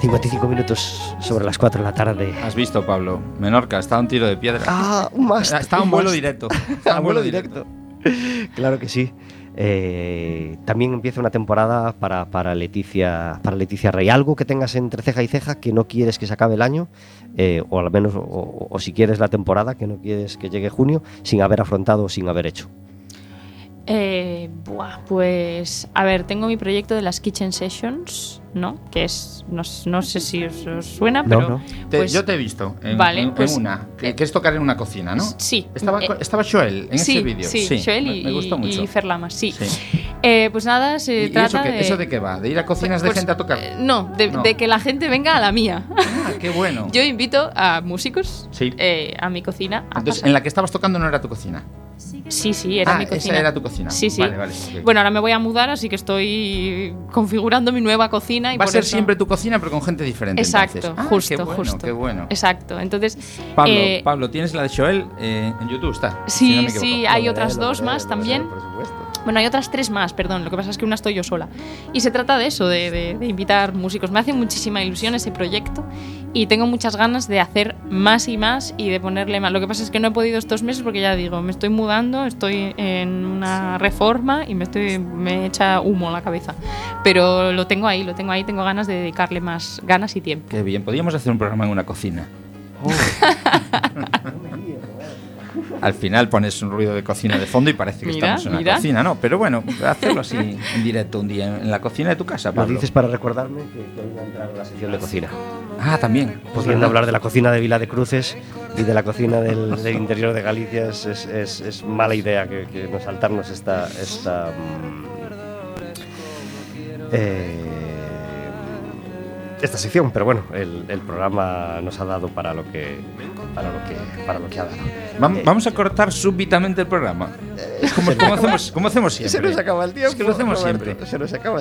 55 minutos sobre las 4 de la tarde. Has visto, Pablo. Menorca, está a un tiro de piedra. Ah, un más. está a un vuelo directo. Está a vuelo directo. claro que sí. Eh, también empieza una temporada para, para Leticia para Leticia Rey. Algo que tengas entre ceja y ceja que no quieres que se acabe el año, eh, o al menos, o, o si quieres la temporada, que no quieres que llegue junio, sin haber afrontado o sin haber hecho. Eh, buah, pues a ver, tengo mi proyecto de las Kitchen Sessions, ¿no? Que es, no, sé si os, os suena, No, pero no. Te- pues- yo te he visto en, Vale, en- en pues, una, que, eh, que es tocar en una cocina, ¿no? Sí. Estaba, Eh, estaba Joel en sí, ese vídeo. Sí, Joel me, y, me gustó mucho. y Ferlama, sí. Sí. Eh, pues nada, se ¿Y- y trata eso, qué, de... eso de qué va? ¿De ir a cocinas de Pues, gente a tocar? eh, no, de, No. de que la gente venga a la mía. Ah, qué bueno. Yo invito a músicos Sí. eh, a mi cocina. a Entonces, pasar- en la que estabas tocando no era tu cocina. Sí, sí, era ah, mi esa cocina. era tu cocina. Sí, sí. Vale, vale. Bueno, ahora me voy a mudar, así que estoy configurando mi nueva cocina. Y Va a ser eso- siempre tu cocina, pero con gente diferente. Exacto. Ah, justo, qué bueno, justo. Qué bueno. Exacto. Entonces, Pablo, eh, Pablo, tienes la de Joel eh, en YouTube, está. Sí, si no sí, hay otras dos más también. por supuesto. Bueno, hay otras tres más, perdón. Lo que pasa es que una estoy yo sola. Y se trata de eso, de, de- de invitar músicos. Me hace muchísima ilusión ese proyecto y tengo muchas ganas de hacer más y más y de ponerle más. Lo que pasa es que no he podido estos meses porque ya digo, me estoy mudando, estoy en una reforma y me estoy me echa humo la cabeza. Pero lo tengo ahí, lo tengo ahí, tengo ganas de dedicarle más ganas y tiempo. Qué bien, podríamos hacer un programa en una cocina. Al final pones un ruido de cocina de fondo y parece que Mira, estamos en una mira. cocina, ¿no? Pero bueno, hacerlo así en directo un día en la cocina de tu casa, Lo Pablo. dices para recordarme que, que hoy va a entrar en la sección de cocina. Ah, también. Pudiendo hablar de la cocina de Vila de Cruces y de la cocina del, del interior de Galicia es, es- es- es mala idea que, que nos saltarnos esta esta mm, eh, esta sección, pero bueno, el, el programa nos ha dado para lo que para lo que para lo que ha dado. Eh, Vamos a cortar súbitamente el programa. Como, como hacemos, como hacemos siempre. se nos acaba el tiempo. Es que lo hacemos Roberto, siempre. Se nos acaba